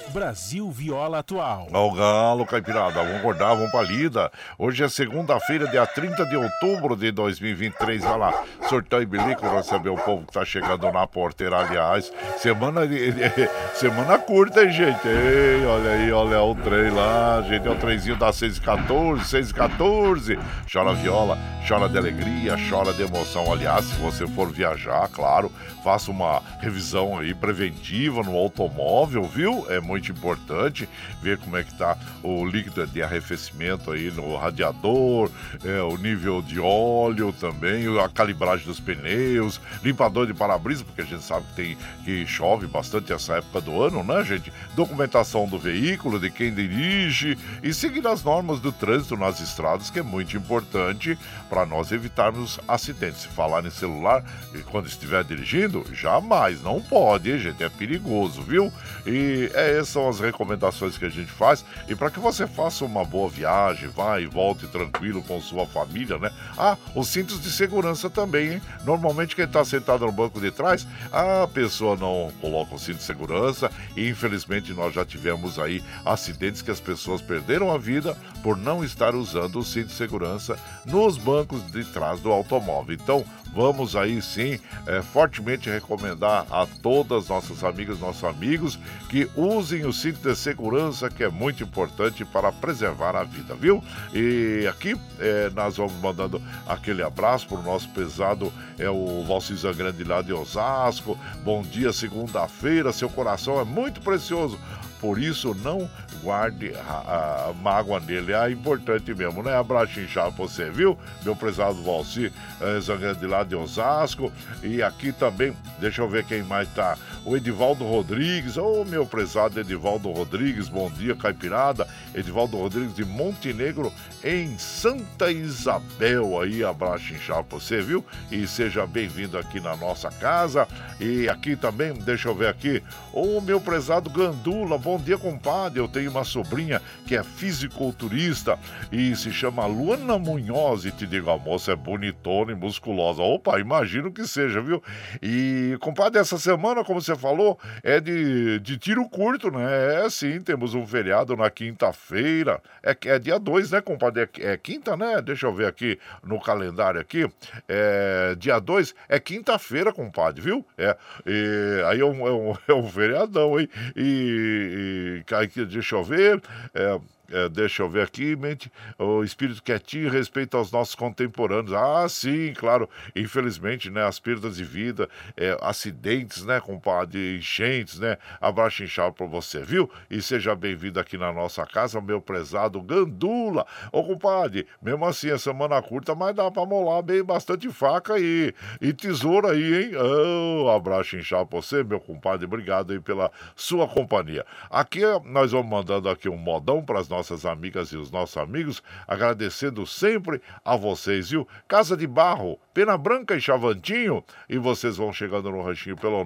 Brasil Viola Atual. Ao galo, caipirada, vamos acordar, vamos pra lida. Hoje é segunda-feira, dia 30 de outubro de 2023. Vai lá, sorteio e bilico, receber o povo que tá chegando na porteira. Aliás, semana, semana curta, hein, gente? Ei, olha aí, olha o trem lá, gente. É o trenzinho da 6 e 14, 6 e 14. Chora viola, chora de alegria, chora de emoção. Aliás, se você for viajar, claro, faça uma revisão aí preventiva no automóvel, viu? É muito importante ver como é que tá o líquido de arrefecimento aí no radiador, é, o nível de óleo também, a calibragem dos pneus, limpador de para-brisa, porque a gente sabe que tem que chove bastante essa época do ano, né, gente? Documentação do veículo, de quem dirige e seguir as normas do trânsito nas estradas, que é muito importante para nós evitarmos acidentes. Se falar em celular quando estiver dirigindo, jamais, não pode, hein, gente? É perigoso, viu? E é, essas são as recomendações que a gente faz. E para que você faça uma boa viagem, vá e volte tranquilo com sua família, né? Ah, os cintos de segurança também, hein? Normalmente quem está sentado no banco de trás, a pessoa não coloca o cinto de segurança e infelizmente nós já tivemos aí acidentes que as pessoas perderam a vida por não estar usando o cinto de segurança nos bancos de trás do automóvel. Então, vamos aí sim é, fortemente recomendar a todas nossas amigas, nossos amigos que usem o cinto de segurança, que é muito importante para preservar a vida, viu? E aqui é, nós vamos mandando aquele abraço para o nosso pesado, é o Valcisa Grande lá de Osasco. Bom dia, segunda-feira, seu coração é muito precioso por isso não guarde a, a mágoa nele. É importante mesmo, né? Abraço inchado pra você, viu? Meu prezado Valci, é, de lá de Osasco. E aqui também, deixa eu ver quem mais tá. O Edivaldo Rodrigues, ô oh, meu prezado Edivaldo Rodrigues, bom dia, Caipirada. Edivaldo Rodrigues de Montenegro, em Santa Isabel. Aí, abraço inchado pra você, viu? E seja bem-vindo aqui na nossa casa. E aqui também, deixa eu ver aqui, o oh, meu prezado Gandula, bom dia, compadre. Eu tenho uma sobrinha que é fisiculturista e se chama Luana Munhoz. E te digo, a moça é bonitona e musculosa. Opa, imagino que seja, viu? E, compadre, essa semana, como você falou, é de, de tiro curto, né? É sim, temos um feriado na quinta-feira. É, é dia 2, né, compadre? É, é, quinta, né? Deixa eu ver aqui no calendário aqui. É, dia 2 é quinta-feira, compadre, viu? É. E, aí é um, é, um, é um feriadão, hein? E, e deixa eu ver. É, é, deixa eu ver aqui, mente, o espírito quietinho respeito aos nossos contemporâneos. Ah, sim, claro. Infelizmente, né, as perdas de vida, é, acidentes, né, compadre, enchentes, né? Abraço inchado para você, viu? E seja bem-vindo aqui na nossa casa, meu prezado Gandula. Ô, compadre, mesmo assim, é semana curta, mas dá para molar bem bastante faca e, e tesoura aí, hein? Oh, abraço inchado para você, meu compadre. Obrigado aí pela sua companhia. Aqui nós vamos mandando aqui um modão para as nossas nossas amigas e os nossos amigos, agradecendo sempre a vocês, viu? Casa de Barro, Pena Branca e Chavantinho, e vocês vão chegando no ranchinho pelo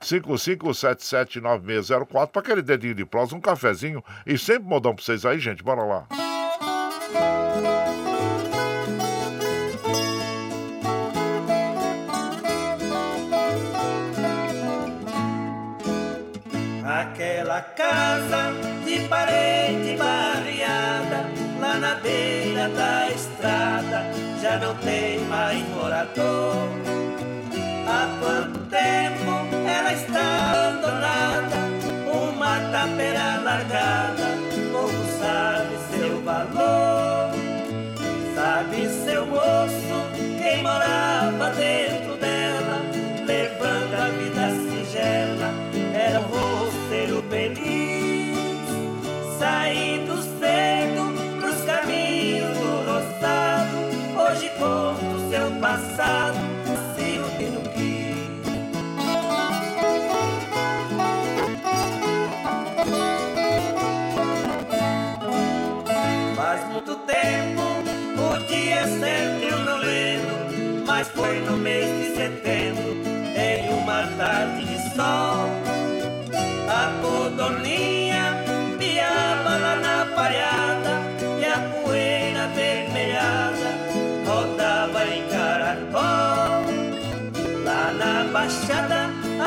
955779604 para aquele dedinho de prosa, um cafezinho e sempre modão para vocês aí, gente. Bora lá. Aquela casa de parede beira da estrada, já não tem mais morador. Há quanto tempo ela está abandonada, uma tapera largada,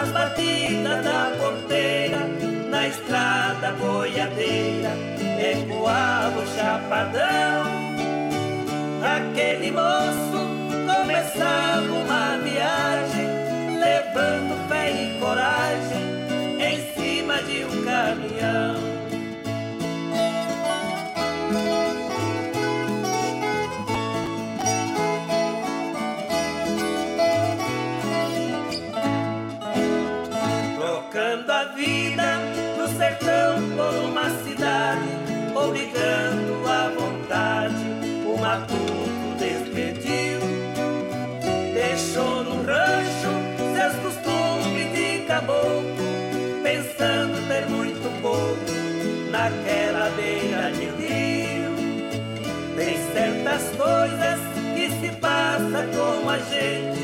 as batidas da porteira, na estrada boiadeira, ecoava o chapadão. Aquele moço começava uma viagem, levando fé e coragem em cima de um caminhão. Obrigando à vontade o matuto despediu deixou no rancho seus costumes de caboclo, pensando ter muito pouco naquela beira de rio. Tem certas coisas que se passa com a gente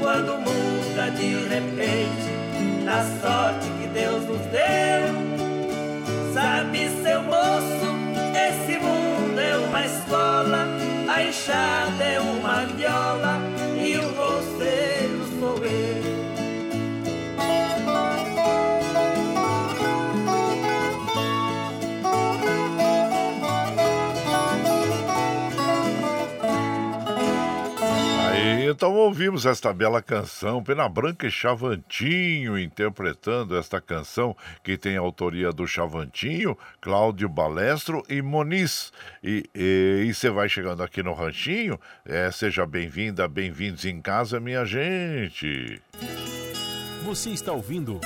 quando muda de repente na sorte que Deus nos deu. Sabe, seu moço, esse mundo é uma escola, a enxada é uma viola então ouvimos esta bela canção, Pena Branca e Chavantinho interpretando esta canção que tem autoria do Chavantinho, Cláudio Balestro e Moniz. E você vai chegando aqui no Ranchinho, é, seja bem-vinda, bem-vindos em casa, minha gente. Você está ouvindo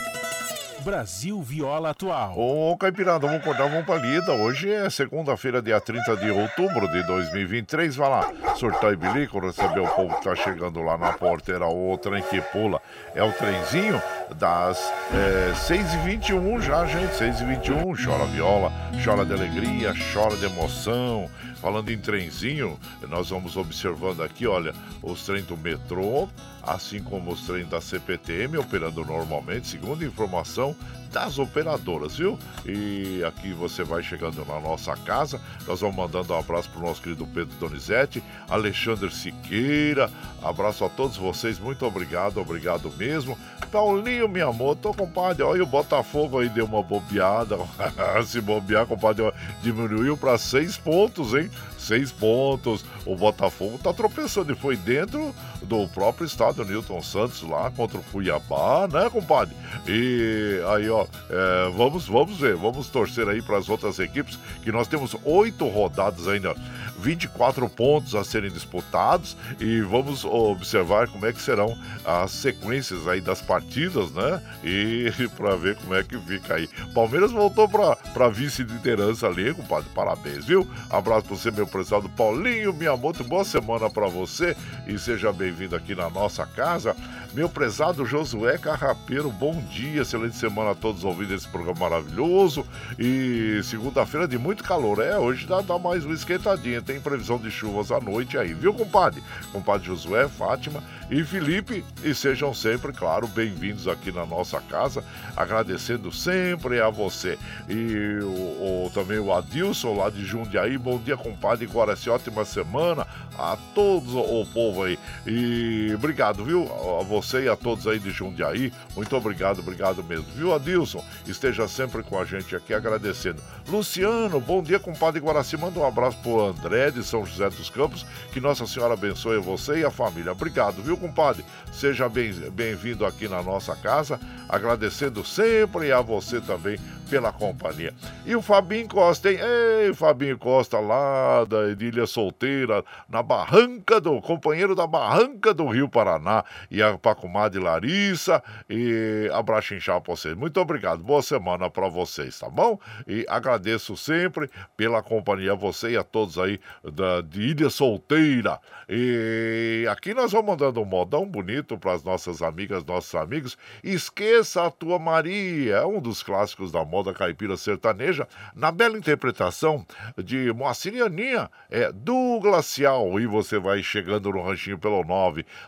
Brasil Viola Atual. Ô, Caipirada, vamos acordar, vamos pra lida. Hoje é segunda-feira, dia 30 de outubro de 2023. Vai lá, surtar e bilico, receber o povo que tá chegando lá na porteira. O trem que pula é o trenzinho das é, 6h21 já, gente. 6h21. Chora viola, chora de alegria, chora de emoção. Falando em trenzinho, nós vamos observando aqui, olha, os trens do metrô, assim como os trens da CPTM operando normalmente, segundo informação das operadoras, viu? E aqui você vai chegando na nossa casa. Nós vamos mandando um abraço para o nosso querido Pedro Donizete, Alexandre Siqueira. Abraço a todos vocês, muito obrigado, obrigado mesmo. Paulinho, meu amor, tô compadre. Olha, o Botafogo aí deu uma bobeada. Se bobear, compadre, diminuiu para seis pontos, hein? Seis pontos. O Botafogo tá tropeçando e foi dentro do próprio estado Newton Santos lá contra o Cuiabá, né, compadre? E aí, ó, é, vamos, vamos ver, vamos torcer aí para as outras equipes que nós temos oito rodadas ainda 24 pontos a serem disputados e vamos observar como é que serão as sequências aí das partidas, né? E para ver como é que fica aí. Palmeiras voltou para vice-liderança ali, compadre. Parabéns, viu? Abraço para você, meu prezado Paulinho Miyamoto. Boa semana para você e seja bem-vindo aqui na nossa casa. Meu prezado Josué Carrapeiro, bom dia, excelente semana a todos ouvindo esse programa maravilhoso. E segunda-feira de muito calor, é? Hoje dá, dá mais uma esquentadinha tem previsão de chuvas à noite aí, viu, compadre? Compadre Josué, Fátima e Felipe, e sejam sempre, claro, bem-vindos aqui na nossa casa, agradecendo sempre a você. E o, o, também o Adilson lá de Jundiaí, bom dia, compadre Guaraci, ótima semana a todos o, povo aí. E obrigado, viu, a você e a todos aí de Jundiaí. Muito obrigado, obrigado mesmo. Viu, Adilson? Esteja sempre com a gente aqui agradecendo. Luciano, bom dia, compadre Guaraci. Manda um abraço pro André de São José dos Campos. Que Nossa Senhora abençoe você e a família. Obrigado, viu, compadre? Seja bem-vindo bem aqui na nossa casa. Agradecendo sempre a você também pela companhia. E o Fabinho Costa, hein? Ei, Fabinho Costa, lá da Edilha Solteira, na Barranca do. companheiro da Barranca do Rio Paraná. E a Pacumade Larissa. E abraço inchado pra vocês. Muito obrigado. Boa semana para vocês, tá bom? E agradeço sempre pela companhia, a você e a todos aí da, de Ilha Solteira. E aqui nós vamos mandando um modão bonito para as nossas amigas, nossos amigos. Esqueça a tua Maria, é um dos clássicos da moda caipira sertaneja, na bela interpretação de Moacir Aninha, é do Glacial. E você vai chegando no ranchinho pelo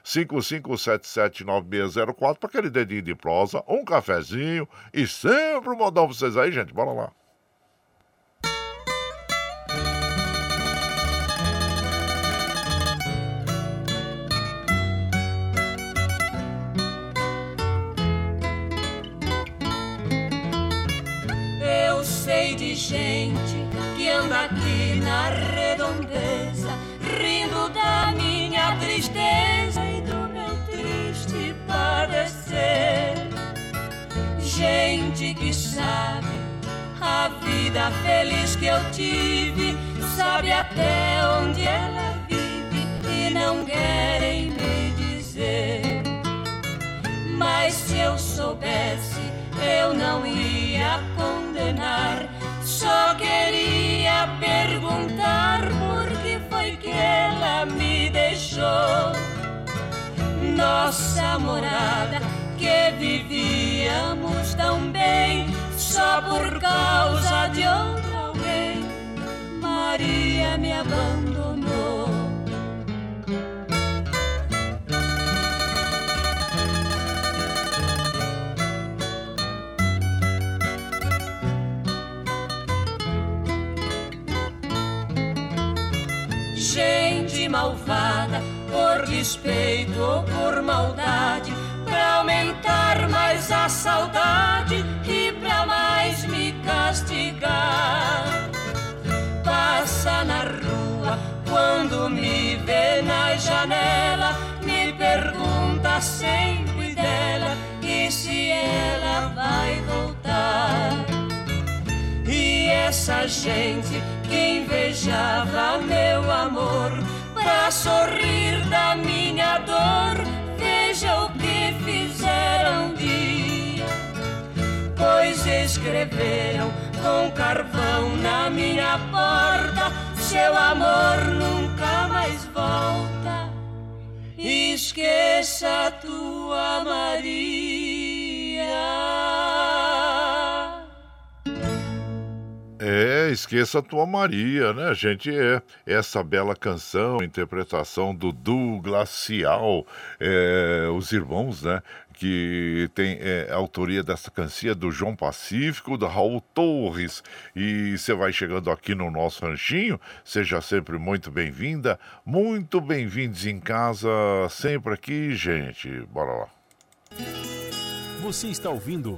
955779604 para aquele dedinho de prosa, um cafezinho e sempre um modão vocês aí, gente. Bora lá. Vida feliz que eu tive, sabe até onde ela vive e não querem me dizer. Mas se eu soubesse, eu não ia condenar só queria perguntar por que foi que ela me deixou. Nossa morada que vivíamos tão bem, só por causa de outro alguém, Maria me abandonou. gente malvada, por despeito ou por maldade, pra aumentar mais a saudade e pra mais me castigar. Passa na rua quando me vê na janela, me pergunta sempre dela e se ela vai voltar. E essa gente que invejava meu amor pra sorrir da minha dor. Veja o que fizeram dia, pois escreveram com carvão na minha porta: seu amor nunca mais volta. Esqueça tua Maria. É, esqueça a tua Maria, né, gente? É essa bela canção, interpretação do Du Glacial, é, os irmãos, né? Que tem é, a autoria dessa canção do João Pacífico, do Raul Torres. E você vai chegando aqui no nosso ranchinho, seja sempre muito bem-vinda, muito bem-vindos em casa, sempre aqui, gente. Bora lá. Você está ouvindo.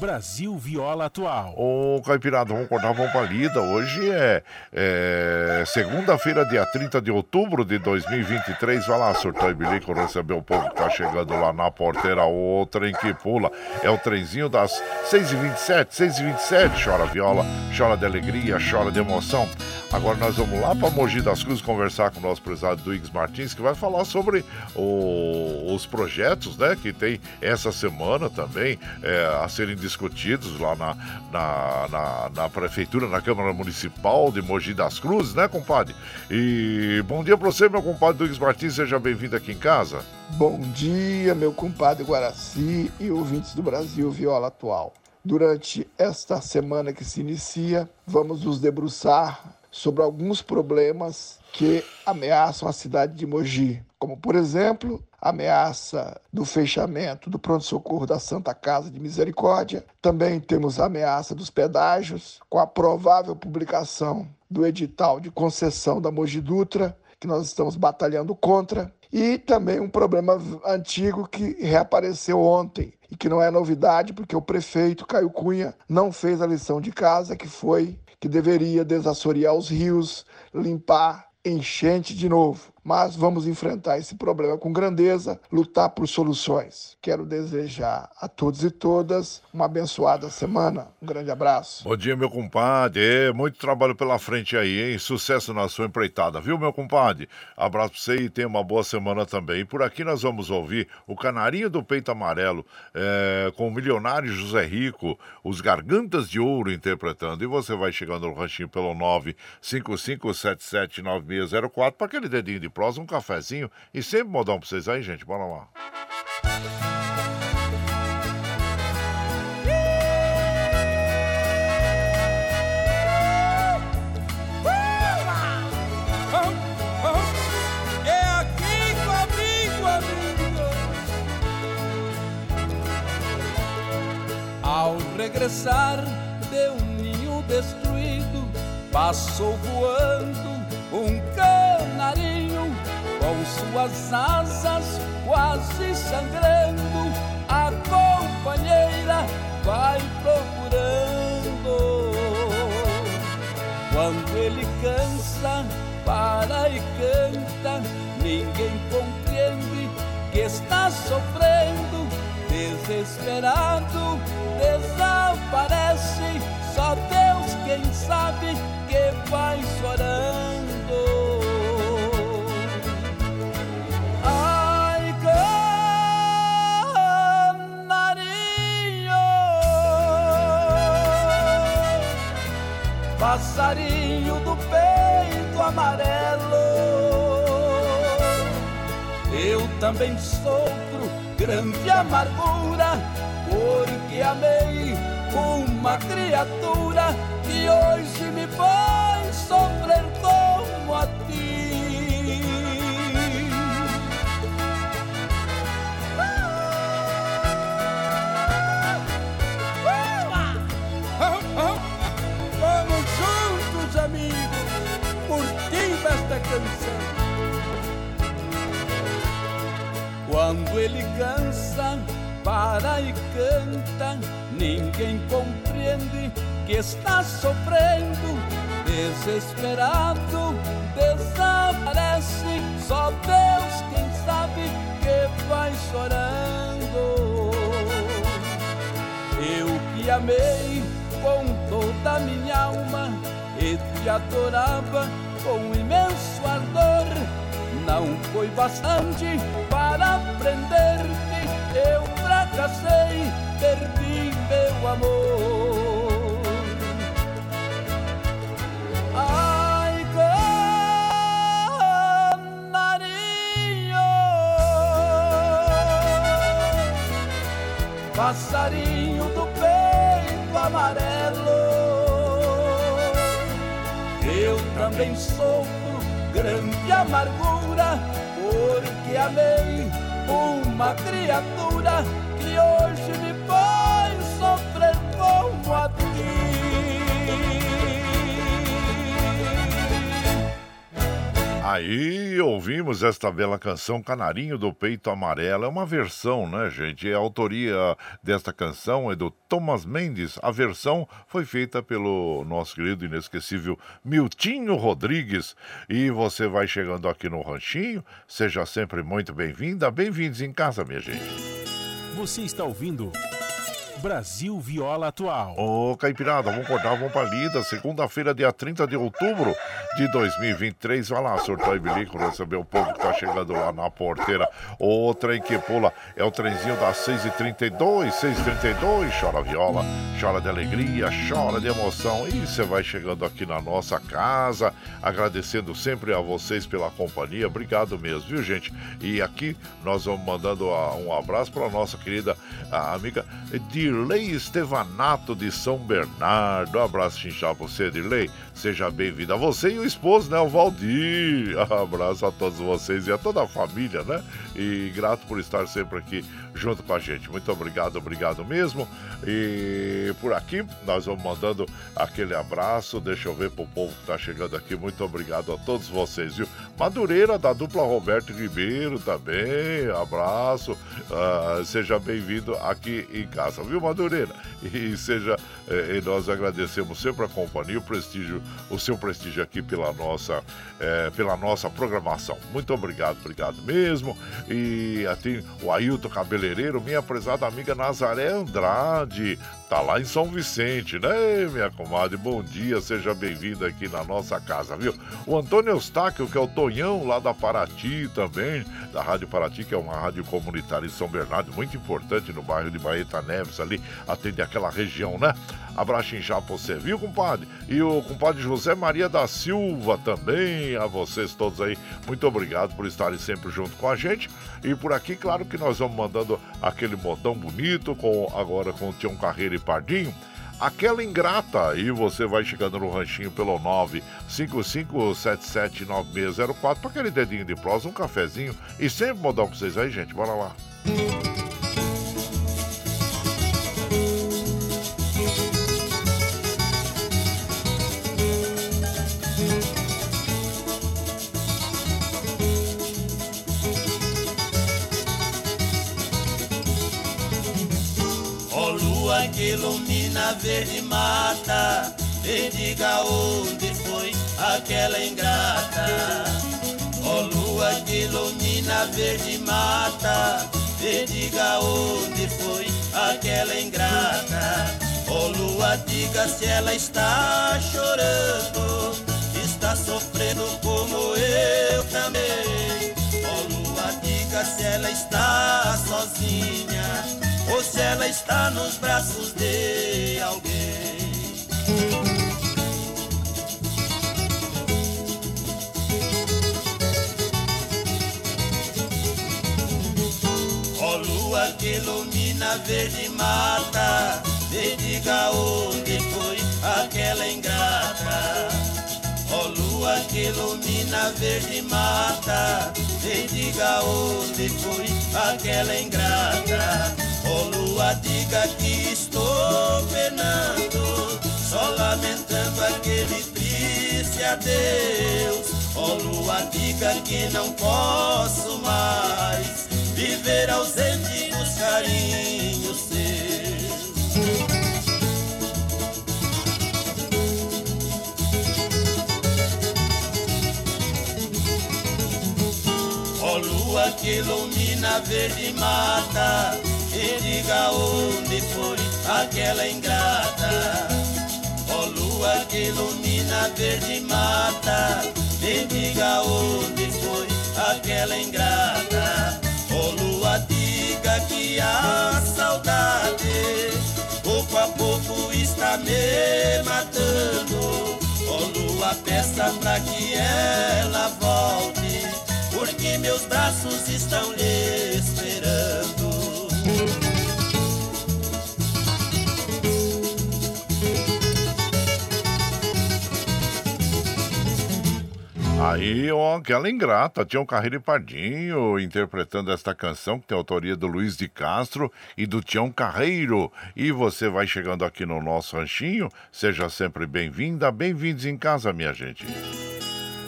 Brasil Viola Atual. Ô, Caipirada, vamos acordar, vamos pra lida. Hoje é, é segunda-feira, dia 30 de outubro de 2023. Vai lá, surtou e bilico, receber o povo que tá chegando lá na porteira. O trem que pula. É o trenzinho das 6h27, 6h27. Chora viola, chora de alegria, chora de emoção. Agora nós vamos lá para Mogi das Cruzes conversar com o nosso prezado Duígues Martins, que vai falar sobre o, os projetos né, que tem essa semana também é, a serem discutidos lá na, na, na, na, Prefeitura, na Câmara Municipal de Mogi das Cruzes, né, compadre? E bom dia para você, meu compadre Duígues Martins, seja bem-vindo aqui em casa. Bom dia, meu compadre Guaraci e ouvintes do Brasil Viola Atual. Durante esta semana que se inicia, vamos nos debruçar sobre alguns problemas que ameaçam a cidade de Mogi, como por exemplo, ameaça do fechamento do pronto-socorro da Santa Casa de Misericórdia. Também temos a ameaça dos pedágios, com a provável publicação do edital de concessão da Mogi Dutra que nós estamos batalhando contra. E também um problema antigo que reapareceu ontem e que não é novidade, porque o prefeito Caio Cunha não fez a lição de casa, que foi que deveria desassorear os rios, limpar enchente de novo mas vamos enfrentar esse problema com grandeza, lutar por soluções. Quero desejar a todos e todas uma abençoada semana. Um grande abraço. Bom dia, meu compadre. É, muito trabalho pela frente aí, hein? Sucesso na sua empreitada, viu, meu compadre? Abraço pra você e tenha uma boa semana também. E por aqui nós vamos ouvir o Canarinho do Peito Amarelo é, com o milionário José Rico, os Gargantas de Ouro interpretando. E você vai chegando no ranchinho pelo 955779604 para aquele dedinho de prosa, um cafezinho e sempre modão pra vocês aí, gente. Bora lá. Ao regressar de um ninho destruído, passou voando um canarinho com suas asas quase sangrando, a companheira vai procurando. Quando ele cansa, para e canta, ninguém compreende que está sofrendo, desesperado, desaparece. Só Deus quem sabe que do peito amarelo. Eu também sofro grande amargura, porque amei uma criatura que hoje Quando ele cansa, para e canta, ninguém compreende que está sofrendo, desesperado, desaparece. Só Deus quem sabe que vai chorando. Eu que amei com toda a minha alma e te adorava com imenso ardor. Não foi bastante para prender-te, eu fracassei, perdi meu amor. Ai, canarinho, passarinho do peito amarelo. Eu também sofro grande amargura, porque amei uma criatura que hoje me faz sofrer como a Aí ouvimos esta bela canção Canarinho do Peito Amarelo. É uma versão, né, gente? A autoria desta canção é do Thomas Mendes. A versão foi feita pelo nosso querido inesquecível Miltinho Rodrigues. E você vai chegando aqui no Ranchinho. Seja sempre muito bem-vinda. Bem-vindos em casa, minha gente. Você está ouvindo. Brasil Viola Atual. Ô, Caipirada, vamos cortar, vamos pra lida. Segunda-feira, dia 30 de outubro de 2023. Vai lá, surtou e bilico, receber o povo que tá chegando lá na porteira. O trem que pula é o trenzinho das 6h32, 6h32. Chora viola, chora de alegria, chora de emoção. E você vai chegando aqui na nossa casa, agradecendo sempre a vocês pela companhia. Obrigado mesmo, viu, gente? E aqui nós vamos mandando um abraço para nossa querida amiga Dir Edirley Estevanato de São Bernardo. Um abraço chinchado pra você, Edirley. Seja bem-vindo a você e o esposo, né? O Valdir. Um abraço a todos vocês e a toda a família, né? E grato por estar sempre aqui junto com a gente. Muito obrigado, obrigado mesmo. E por aqui nós vamos mandando aquele abraço. Deixa eu ver pro povo que tá chegando aqui. Muito obrigado a todos vocês, viu? Madureira da dupla Roberto Ribeiro também. Abraço. Uh, seja bem-vindo aqui em casa, viu, Madureira? E seja, eh, e nós agradecemos sempre a companhia, o prestígio, o seu prestígio aqui pela nossa, eh, pela nossa programação. Muito obrigado, obrigado mesmo. E assim, o Ailton Cabeleireiro, minha prezada amiga Nazaré Andrade, tá lá em São Vicente, né, minha comadre? Bom dia, seja bem-vinda aqui na nossa casa, viu? O Antônio Eustáquio, que é o Tonhão lá da Paraty também, da Rádio Paraty, que é uma rádio comunitária em São Bernardo, muito importante no bairro de Baeta Neves, ali, atende aquela região, né? Abraço em já pra você, viu, compadre? E o compadre José Maria da Silva também, a vocês todos aí, muito obrigado por estarem sempre junto com a gente. E por aqui, claro que nós vamos mandando aquele modão bonito, com agora com o Tião Carreira e Pardinho. Aquela ingrata, e você vai chegando no ranchinho pelo 955779604 para aquele dedinho de prosa, um cafezinho e sempre modão pra vocês aí, gente. Bora lá. Ó ilumina verde mata, me diga onde foi aquela ingrata. Ó lua que ilumina verde mata, me diga onde foi aquela ingrata. Ó lua, diga se ela está chorando, está sofrendo como eu também. Ó lua, diga se ela está sozinha ou se ela está nos braços de alguém. Ó lua que ilumina verde mata, me diga onde foi aquela ingrata. Ó lua que ilumina verde mata, me diga onde foi aquela ingrata. Ó lua, diga que estou penando, só lamentando aquele triste adeus. Ó lua, diga que não posso mais viver ausente dos carinhos seus. Lua que ilumina a verde mata, diga onde foi aquela ingrata. Ó lua que ilumina a verde mata, me diga onde foi aquela ingrata. Ó lua, diga que a saudade pouco a pouco está me matando. Ó lua, peça pra que ela volte, porque meus braços estão lhe Aí, ó, aquela ingrata, tinha Carreiro e Pardinho interpretando esta canção que tem autoria do Luiz de Castro e do Tião Carreiro. E você vai chegando aqui no nosso ranchinho, seja sempre bem-vinda, bem-vindos em casa, minha gente.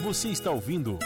Você está ouvindo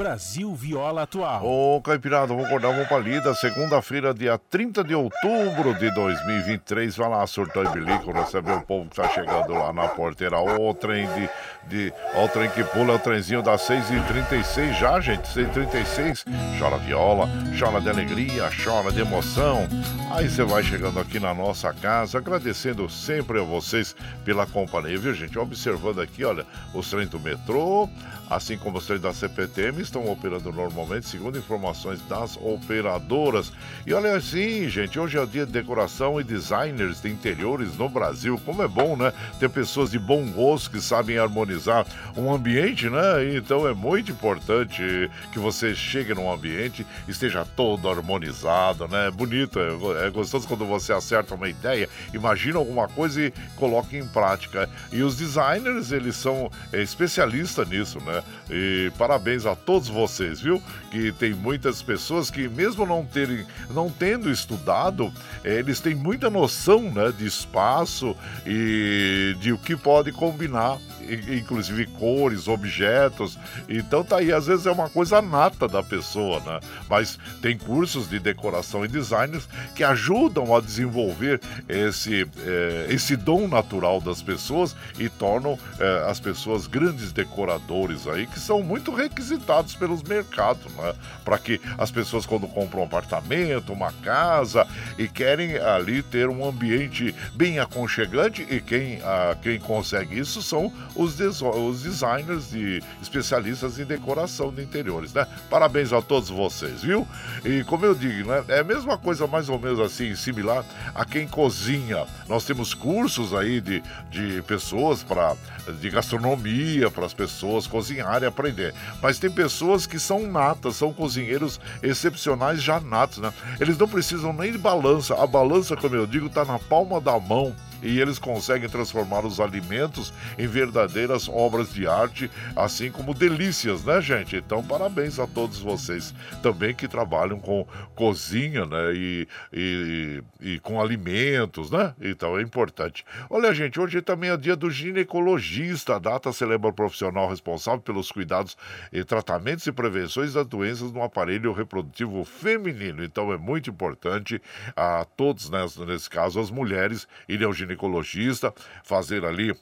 Brasil Viola Atual. Ô, Caipirada, vamos acordar, vamos pra lida. Segunda-feira, dia 30 de outubro de 2023. Vai lá, surtou e bilico, receber o povo que tá chegando lá na porteira. O trem de. de ó, o trem que pula, o trenzinho das 6h36 já, gente. 6h36. Chora viola, chora de alegria, chora de emoção. Aí você vai chegando aqui na nossa casa, agradecendo sempre a vocês pela companhia, viu, gente? Observando aqui, olha, os trens do metrô, assim como os trens da CPTM estão operando normalmente, segundo informações das operadoras. E olha assim, gente, hoje é o dia de decoração e designers de interiores no Brasil. Como é bom, né? Ter pessoas de bom gosto que sabem harmonizar um ambiente, né? Então é muito importante que você chegue num ambiente esteja todo harmonizado, né? Bonito, é, é gostoso quando você acerta uma ideia, imagina alguma coisa e coloca em prática. E os designers, eles são é, especialistas nisso, né? E parabéns a todos vocês, viu? Que tem muitas pessoas que, mesmo não terem, não tendo estudado, é, eles têm muita noção, né? De espaço e de o que pode combinar inclusive cores, objetos. Então tá aí, às vezes é uma coisa nata da pessoa, né? Mas tem cursos de decoração e design que ajudam a desenvolver esse, eh, esse dom natural das pessoas e tornam eh, as pessoas grandes decoradores aí, que são muito requisitados pelos mercados, né? Para que as pessoas, quando compram um apartamento, uma casa e querem ali ter um ambiente bem aconchegante, e quem, ah, quem consegue isso são os, des os designers e especialistas em decoração de interiores, né? Parabéns a todos vocês, viu? E como eu digo, né? É a mesma coisa mais ou menos assim, similar a quem cozinha. Nós temos cursos aí de, de pessoas para de gastronomia para as pessoas cozinharem e aprender. Mas tem pessoas que são natas, são cozinheiros excepcionais já natos, né? Eles não precisam nem de balança. A balança, como eu digo, está na palma da mão e eles conseguem transformar os alimentos em verdadeiras obras de arte, assim como delícias, né, gente? Então, parabéns a todos vocês também que trabalham com cozinha, né, e, e, e com alimentos, né? Então, é importante. Olha, gente, hoje também é dia do ginecologista. A data celebra o profissional responsável pelos cuidados e tratamentos e prevenções das doenças no aparelho reprodutivo feminino. Então, é muito importante a todos, né, nesse caso, as mulheres, irem ao ginecologista ginecologista, fazer ali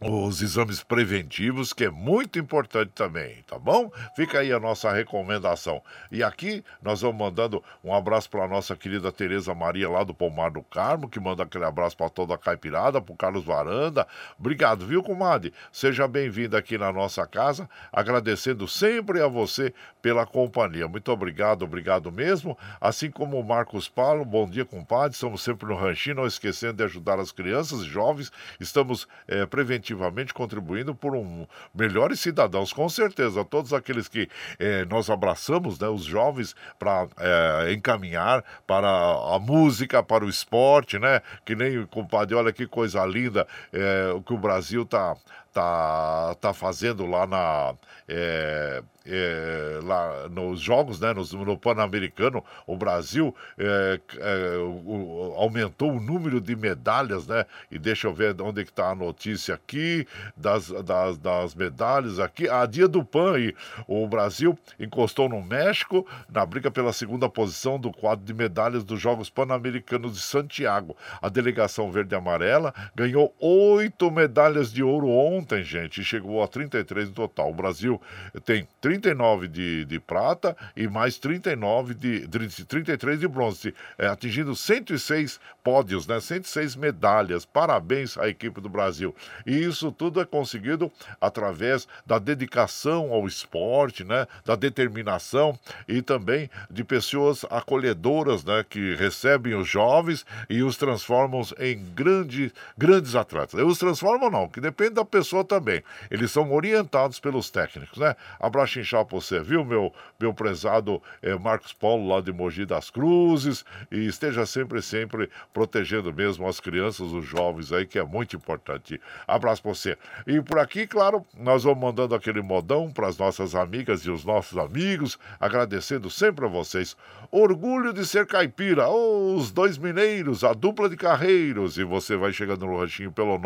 os exames preventivos, que é muito importante também, tá bom? Fica aí a nossa recomendação. E aqui nós vamos mandando um abraço para nossa querida Tereza Maria lá do Pomar do Carmo, que manda aquele abraço para toda a caipirada, para o Carlos Varanda. Obrigado, viu, comadre? Seja bem-vinda aqui na nossa casa, agradecendo sempre a você pela companhia. Muito obrigado, obrigado mesmo. Assim como o Marcos Paulo, bom dia, compadre. Estamos sempre no ranchinho, não esquecendo de ajudar as crianças e jovens. Estamos é, efetivamente contribuindo por um melhores cidadãos, com certeza. Todos aqueles que eh, nós abraçamos, né, os jovens, para eh, encaminhar para a música, para o esporte, né? Que nem compadre, olha que coisa linda eh, o que o Brasil tá, tá, tá fazendo lá na. É, é, lá nos jogos, né, no, no Pan-Americano, o Brasil é, é, o, aumentou o número de medalhas, né? E deixa eu ver onde é que está a notícia aqui das, das, das medalhas aqui. A dia do PAN, e o Brasil encostou no México na briga pela segunda posição do quadro de medalhas dos Jogos Pan-Americanos de Santiago. A delegação verde e amarela ganhou oito medalhas de ouro ontem, gente, e chegou a 33 no total. O Brasil tem 30 39 de, de prata e mais 39 de, de 33 de bronze, é, atingindo 106 pódios, né? 106 medalhas. Parabéns à equipe do Brasil. E isso tudo é conseguido através da dedicação ao esporte, né? Da determinação e também de pessoas acolhedoras, né? Que recebem os jovens e os transformam em grande, grandes atletas. Os transformam não, que depende da pessoa também. Eles são orientados pelos técnicos, né? Abraço inchar pra você, viu, meu, meu prezado eh, Marcos Paulo, lá de Mogi das Cruzes, e esteja sempre, sempre protegendo mesmo as crianças, os jovens aí, que é muito importante. Abraço pra você. E por aqui, claro, nós vamos mandando aquele modão para as nossas amigas e os nossos amigos, agradecendo sempre a vocês. Orgulho de ser caipira, os dois mineiros, a dupla de carreiros, e você vai chegando no ranchinho pelo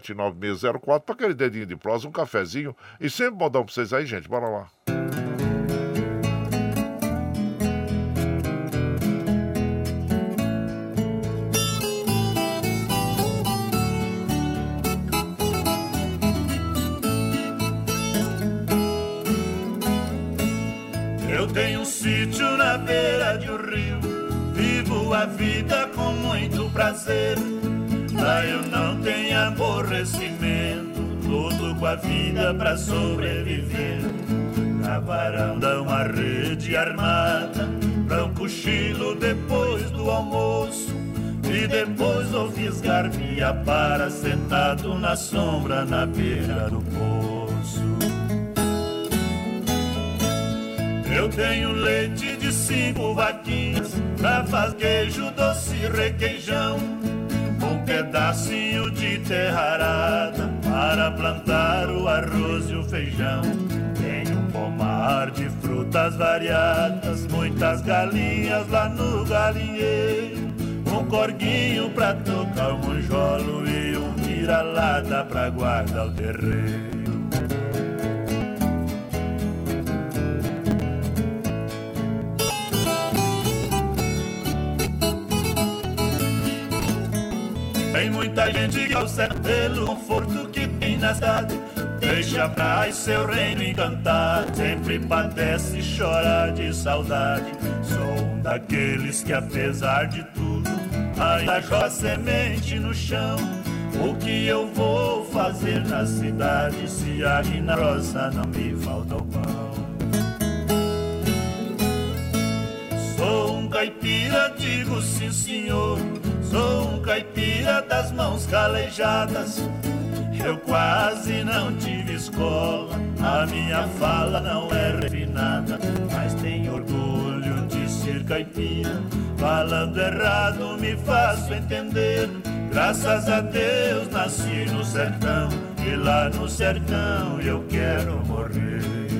955779604 para aquele dedinho de prosa, um cafezinho e sempre modão pra vocês aí, gente. Bora lá. Eu tenho um sítio na beira de um rio, vivo a vida com muito prazer. Eu não tenho aborrecimento luto com a vida pra sobreviver. Na varanda uma rede armada, pra um cochilo depois do almoço. E depois vou fisgar via para sentado na sombra na beira do poço. Eu tenho leite de cinco vaquinhas pra fazer queijo doce requeijão. Um pedacinho de terra arada para plantar o arroz e o feijão. Tenho um pomar de frutas variadas, muitas galinhas lá no galinheiro. Um corguinho pra tocar o monjolo e um vira-lata pra guardar o terreiro. Tem muita gente que observa pelo conforto que tem na cidade. Deixa pra seu reino encantado. Sempre padece e chora de saudade. Sou um daqueles que, apesar de tudo, ainda joga semente no chão. O que eu vou fazer na cidade se aqui na roça não me falta o pão? Sou um caipira, digo sim senhor. Sou um caipira das mãos calejadas. Eu quase não tive escola, a minha fala não é refinada, mas tenho orgulho de ser caipira. Falando errado me faço entender. Graças a Deus nasci no sertão e lá no sertão eu quero morrer.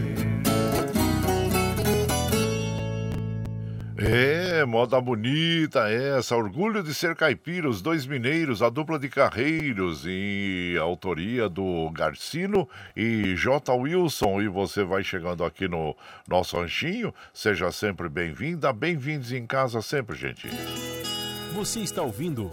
É, moda bonita essa. Orgulho de ser caipira, os dois mineiros, a dupla de carreiros, e autoria do Garcino e J. Wilson. E você vai chegando aqui no nosso ranchinho. Seja sempre bem-vinda. Bem-vindos em casa sempre, gente. Você está ouvindo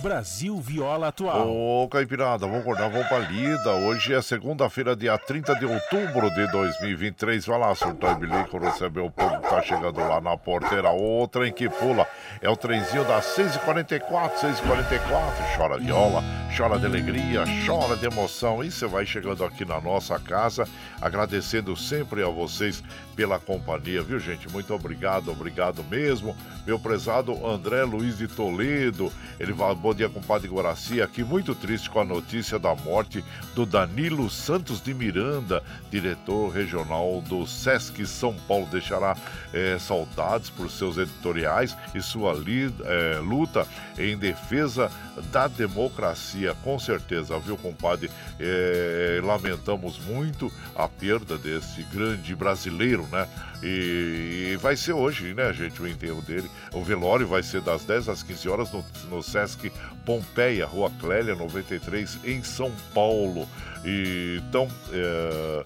Brasil Viola Atual. Ô, Caipirada, vamos acordar, vamos pra lida. Hoje é segunda-feira, dia 30 de outubro de 2023. Vai lá, surtar e bilico, receber o povo tá chegando lá na porteira. O trem que pula é o trenzinho das 6h44, 6h44. Chora viola, chora de alegria, chora de emoção. E você vai chegando aqui na nossa casa, agradecendo sempre a vocês pela companhia, viu, gente? Muito obrigado, obrigado mesmo. Meu prezado André Luiz de Toledo, ele vai, bom dia, compadre Guaraci, aqui muito triste com a notícia da morte do Danilo Santos de Miranda, diretor regional do Sesc São Paulo. Deixará eh, saudades por seus editoriais e sua li, eh, luta em defesa da democracia, com certeza, viu, compadre? Eh, lamentamos muito a perda desse grande brasileiro, né? E, e, vai ser hoje, né, gente, o enterro dele. O velório vai ser das 10 às 15 horas no, no Sesc Pompeia, Rua Clélia, 93, em São Paulo. E, então, é, é,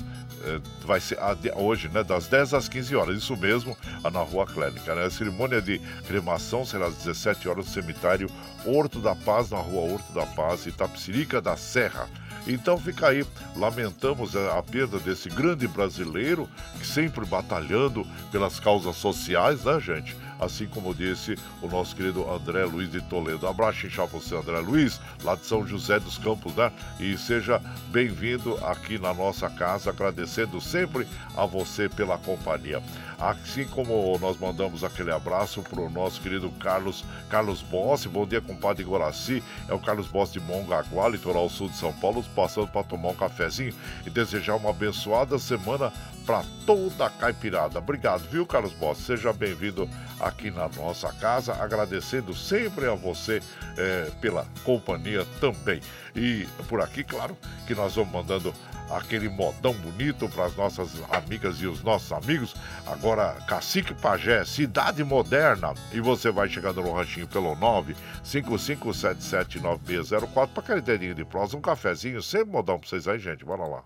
vai ser hoje, né, das 10 às 15 horas, isso mesmo, na Rua Clínica. Né? A cerimônia de cremação será às 17 horas no cemitério Horto da Paz, na Rua Horto da Paz, Itapsirica da Serra. Então fica aí, lamentamos a perda desse grande brasileiro que sempre batalhando pelas causas sociais, né, gente? Assim como disse o nosso querido André Luiz de Toledo. Abraço inchar você, André Luiz, lá de São José dos Campos, né? E seja bem-vindo aqui na nossa casa, agradecendo sempre a você pela companhia. Assim como nós mandamos aquele abraço para o nosso querido Carlos Carlos Bossi. Bom dia, compadre Guaraci. É o Carlos Bossi de Mongaguá, litoral sul de São Paulo, passando para tomar um cafezinho e desejar uma abençoada semana para toda a caipirada. Obrigado, viu, Carlos Bossi? Seja bem-vindo aqui na nossa casa, agradecendo sempre a você é, pela companhia também. E por aqui, claro, que nós vamos mandando aquele modão bonito para as nossas amigas e os nossos amigos. Agora, Cacique Pajé, Cidade Moderna. E você vai chegando no ranchinho pelo 955779604 para aquele dedinho de prosa, um cafezinho, sempre modão para vocês aí, gente. Bora lá.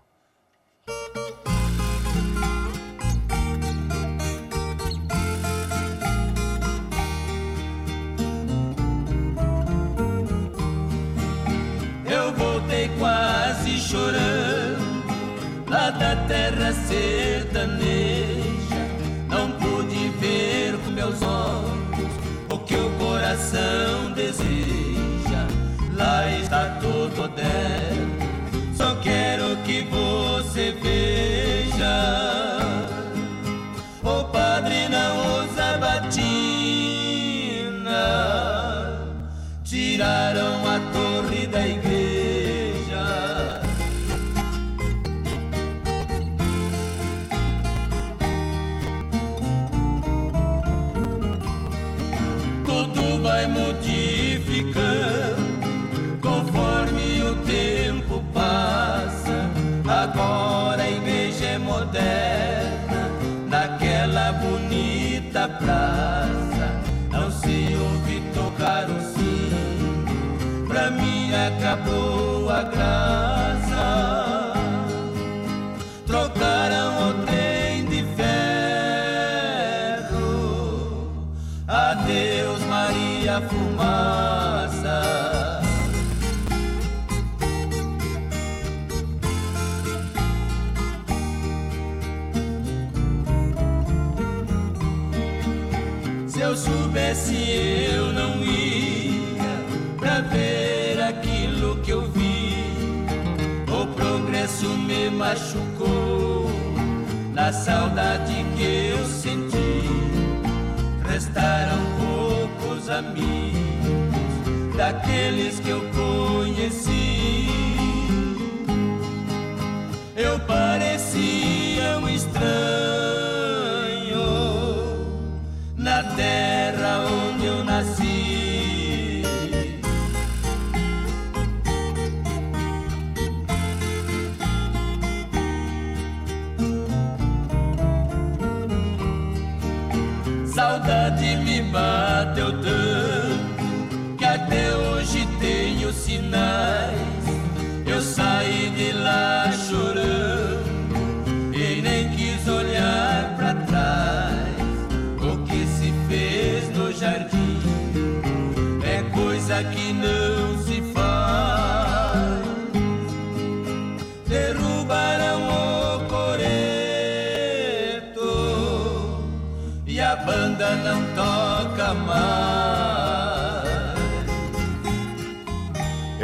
chorando lá da terra sertaneja. Não pude ver com meus olhos o que o coração deseja. Lá está todo dela, só quero que você veja. Senti. Restaram poucos amigos daqueles que eu conheci. Eu parecia um estranho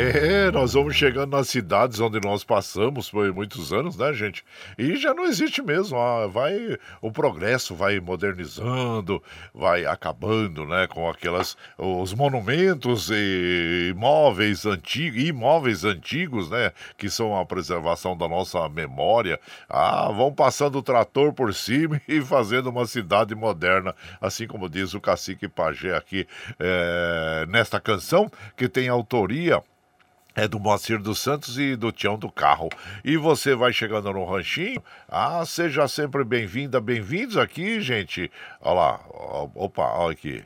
É, nós vamos chegando nas cidades onde nós passamos por muitos anos, né, gente? E já não existe mesmo. ah, vai, o progresso vai modernizando, vai acabando, né, com aquelas os monumentos e imóveis antigos, imóveis antigos, né, que são a preservação da nossa memória. Ah, vão passando o trator por cima e fazendo uma cidade moderna, assim como diz o cacique Pajé aqui é, nesta canção que tem autoria é do Moacir dos Santos e do Tião do Carro. E você vai chegando no ranchinho. Ah, seja sempre bem-vinda, bem-vindos aqui, gente. Olha lá. Opa, olha aqui.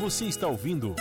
Você está ouvindo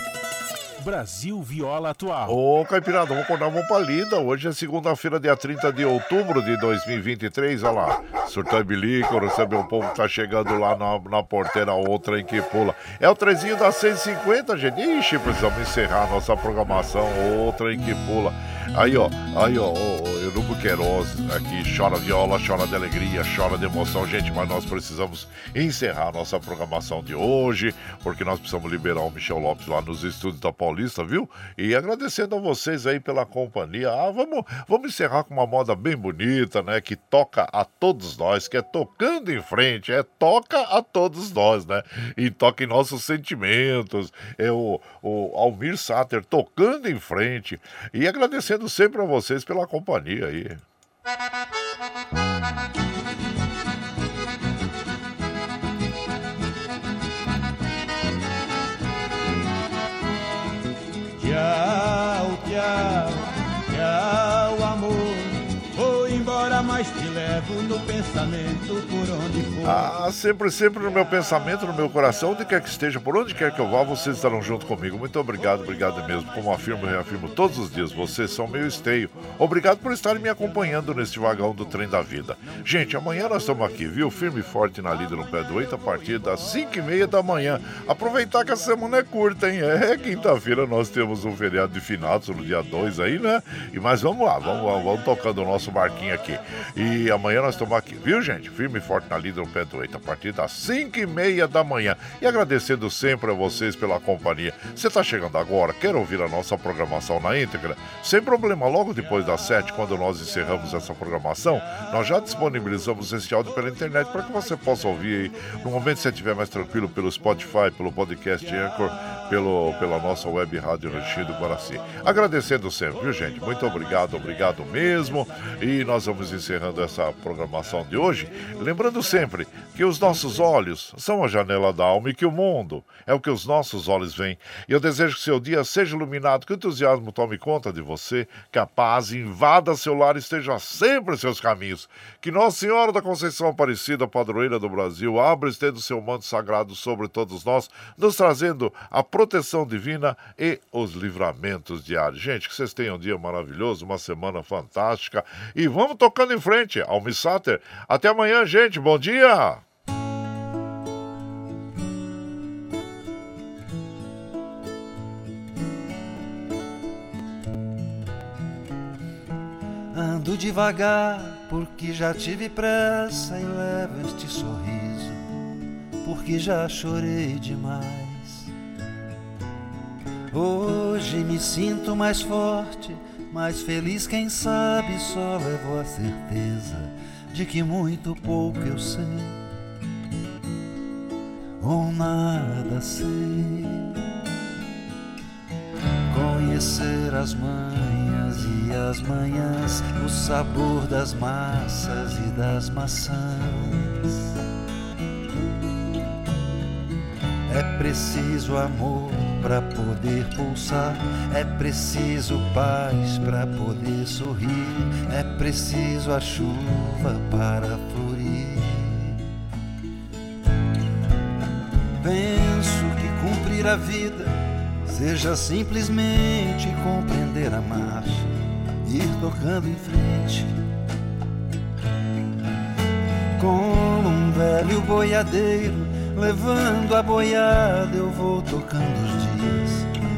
Brasil Viola Atual. Ô, Caipirada, vamos acordar uma palida. Hoje é segunda-feira, dia 30 de outubro de 2023. Olha lá, surtão bilico, recebe um povo que tá chegando lá na, na porteira, outra em que pula. É o trezinho da 150, gente. Ixi, precisamos encerrar nossa programação, outra em que pula. Aí, ó, aí, ó, ó, Eunuco Queiroz aqui chora viola, chora de alegria, chora de emoção. Gente, mas nós precisamos encerrar nossa programação de hoje, porque nós precisamos liberar o Michel Lopes lá nos estúdios da Paulista, viu? E agradecendo a vocês aí pela companhia. Ah, vamos, vamos encerrar com uma moda bem bonita, né? Que toca a todos nós, que é tocando em frente, é toca a todos nós, né? E toca em nossos sentimentos. É o, o Almir Sater tocando em frente. E agradecendo sempre a vocês pela companhia yeah, yeah. Yeah. Levo no pensamento por onde for. Ah, sempre, sempre no meu pensamento, no meu coração, onde quer que esteja, por onde quer que eu vá, vocês estarão junto comigo. Muito obrigado, obrigado mesmo. Como afirmo e reafirmo todos os dias, vocês são meu esteio. Obrigado por estarem me acompanhando neste vagão do trem da vida. Gente, amanhã nós estamos aqui, viu? Firme e forte na lida no pé do oito, a partir das 5 e meia da manhã. Aproveitar que a semana é curta, hein? É, quinta-feira nós temos um feriado de finados no dia 2 aí, né? E, mas vamos lá, vamos, vamos tocando o nosso barquinho aqui. E amanhã nós estamos aqui, viu, gente? Firme e forte na do Eita, a partir das 5 e meia da manhã. E agradecendo sempre a vocês pela companhia. Você está chegando agora, quer ouvir a nossa programação na íntegra? Sem problema, logo depois das 7, quando nós encerramos essa programação, nós já disponibilizamos esse áudio pela internet para que você possa ouvir aí no momento que você estiver mais tranquilo pelo Spotify, pelo podcast Anchor, pelo, pela nossa web rádio Ranchinho do Guaraci. Agradecendo sempre, viu gente? Muito obrigado, obrigado mesmo. E nós vamos encerrando essa programação de hoje. Lembrando sempre que os nossos olhos são a janela da alma e que o mundo é o que os nossos olhos veem. E eu desejo que seu dia seja iluminado, que o entusiasmo tome conta de você, que a paz invada seu lar e esteja sempre em seus caminhos. Que Nossa Senhora da Conceição Aparecida, padroeira do Brasil, abra e estenda o seu manto sagrado sobre todos nós, nos trazendo a proteção divina e os livramentos diários. Gente, que vocês tenham um dia maravilhoso, uma semana fantástica e vamos tocando em frente. Almissater, até amanhã, gente. Bom dia! Ando devagar porque já tive pressa e levo este sorriso porque já chorei demais. Hoje me sinto mais forte, mais feliz, quem sabe só levo a certeza de que muito pouco eu sei ou nada sei. Conhecer as manhas e as manhãs, o sabor das massas e das maçãs. É preciso amor para poder pulsar, é preciso paz para poder sorrir, é preciso a chuva para florir. Penso que cumprir a vida seja simplesmente compreender a marcha, ir tocando em frente. Como um velho boiadeiro levando a boiada, eu vou tocando os dias.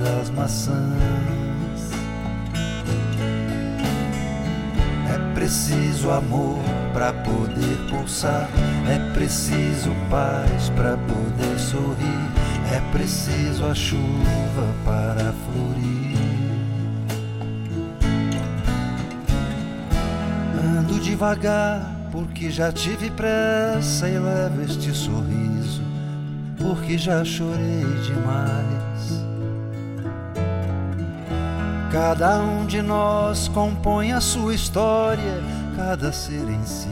das maçãs. É preciso amor para poder pulsar, é preciso paz para poder sorrir, é preciso a chuva para florir. Ando devagar porque já tive pressa e levo este sorriso, porque já chorei demais. Cada um de nós compõe a sua história Cada ser em si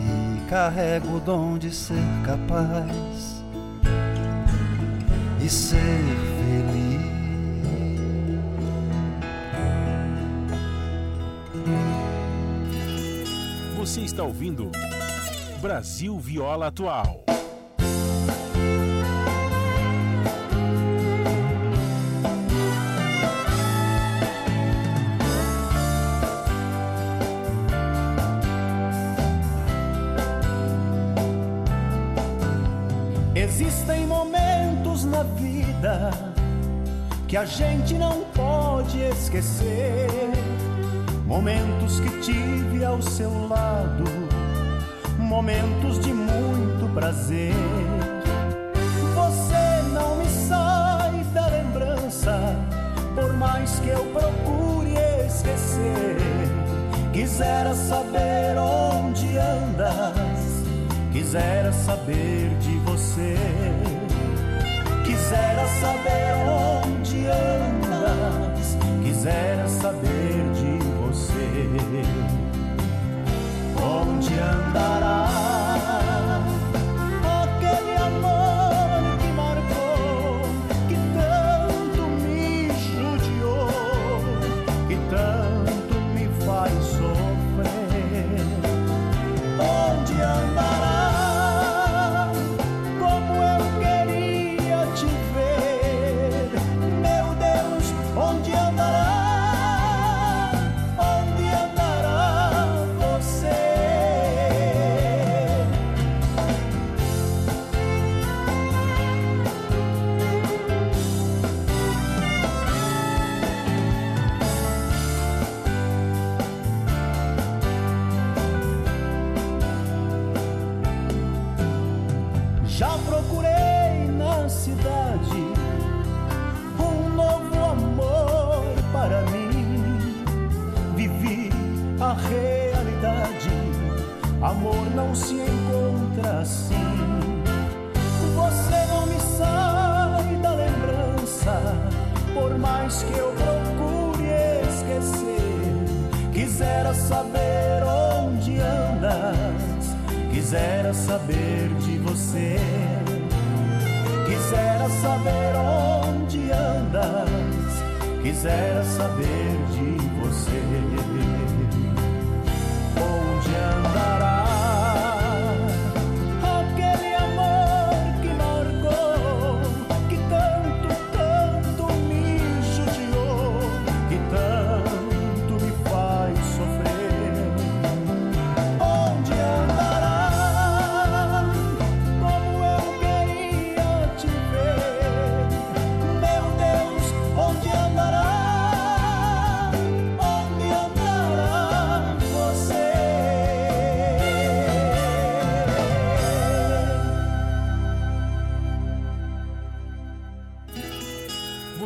carrega o dom de ser capaz e ser feliz. Você está ouvindo Brasil Viola Atual. A gente não pode esquecer. Momentos que tive ao seu lado, momentos de muito prazer. Você não me sai da lembrança, por mais que eu esquecer. Quisera saber onde andas, quisera saber de você. Quisera saber onde quisera saber de você. Onde andarás? Quisera saber de você. Quisera saber onde andas, quisera saber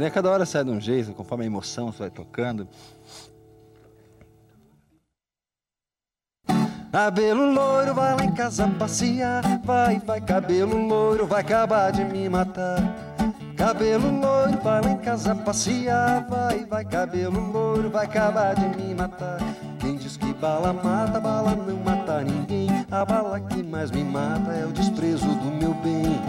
Né? Cada hora sai de um jeito, conforme a emoção você vai tocando. Cabelo loiro, vai lá em casa passear. Vai, vai, cabelo loiro, vai acabar de me matar. Cabelo loiro, vai lá em casa passear. Vai, vai, cabelo loiro, vai acabar de me matar. Quem diz que bala mata, bala não mata ninguém. A bala que mais me mata é o desprezo do meu bem.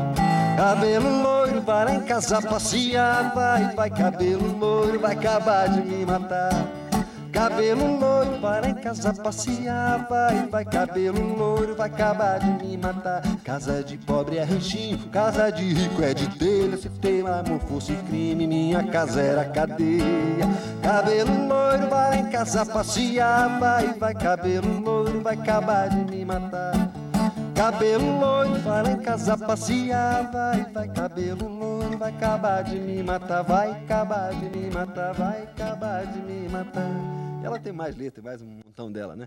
Cabelo loiro, lá em casa passear. Vai, vai, cabelo loiro, vai acabar de me matar. Cabelo loiro, lá em casa passear. Vai, vai, cabelo loiro, vai acabar de me matar. Casa de pobre é ranchinho, casa de rico é de telha. Se tem amor fosse crime, minha casa era cadeia. Cabelo loiro, vai em casa passear. Vai, vai, cabelo loiro, vai acabar de me matar. Cabelo loiro, lá em casa passear, vai, vai, cabelo loiro, vai acabar de me matar, vai acabar de me matar, vai acabar de me matar. Ela tem mais letra, mais um montão dela, né?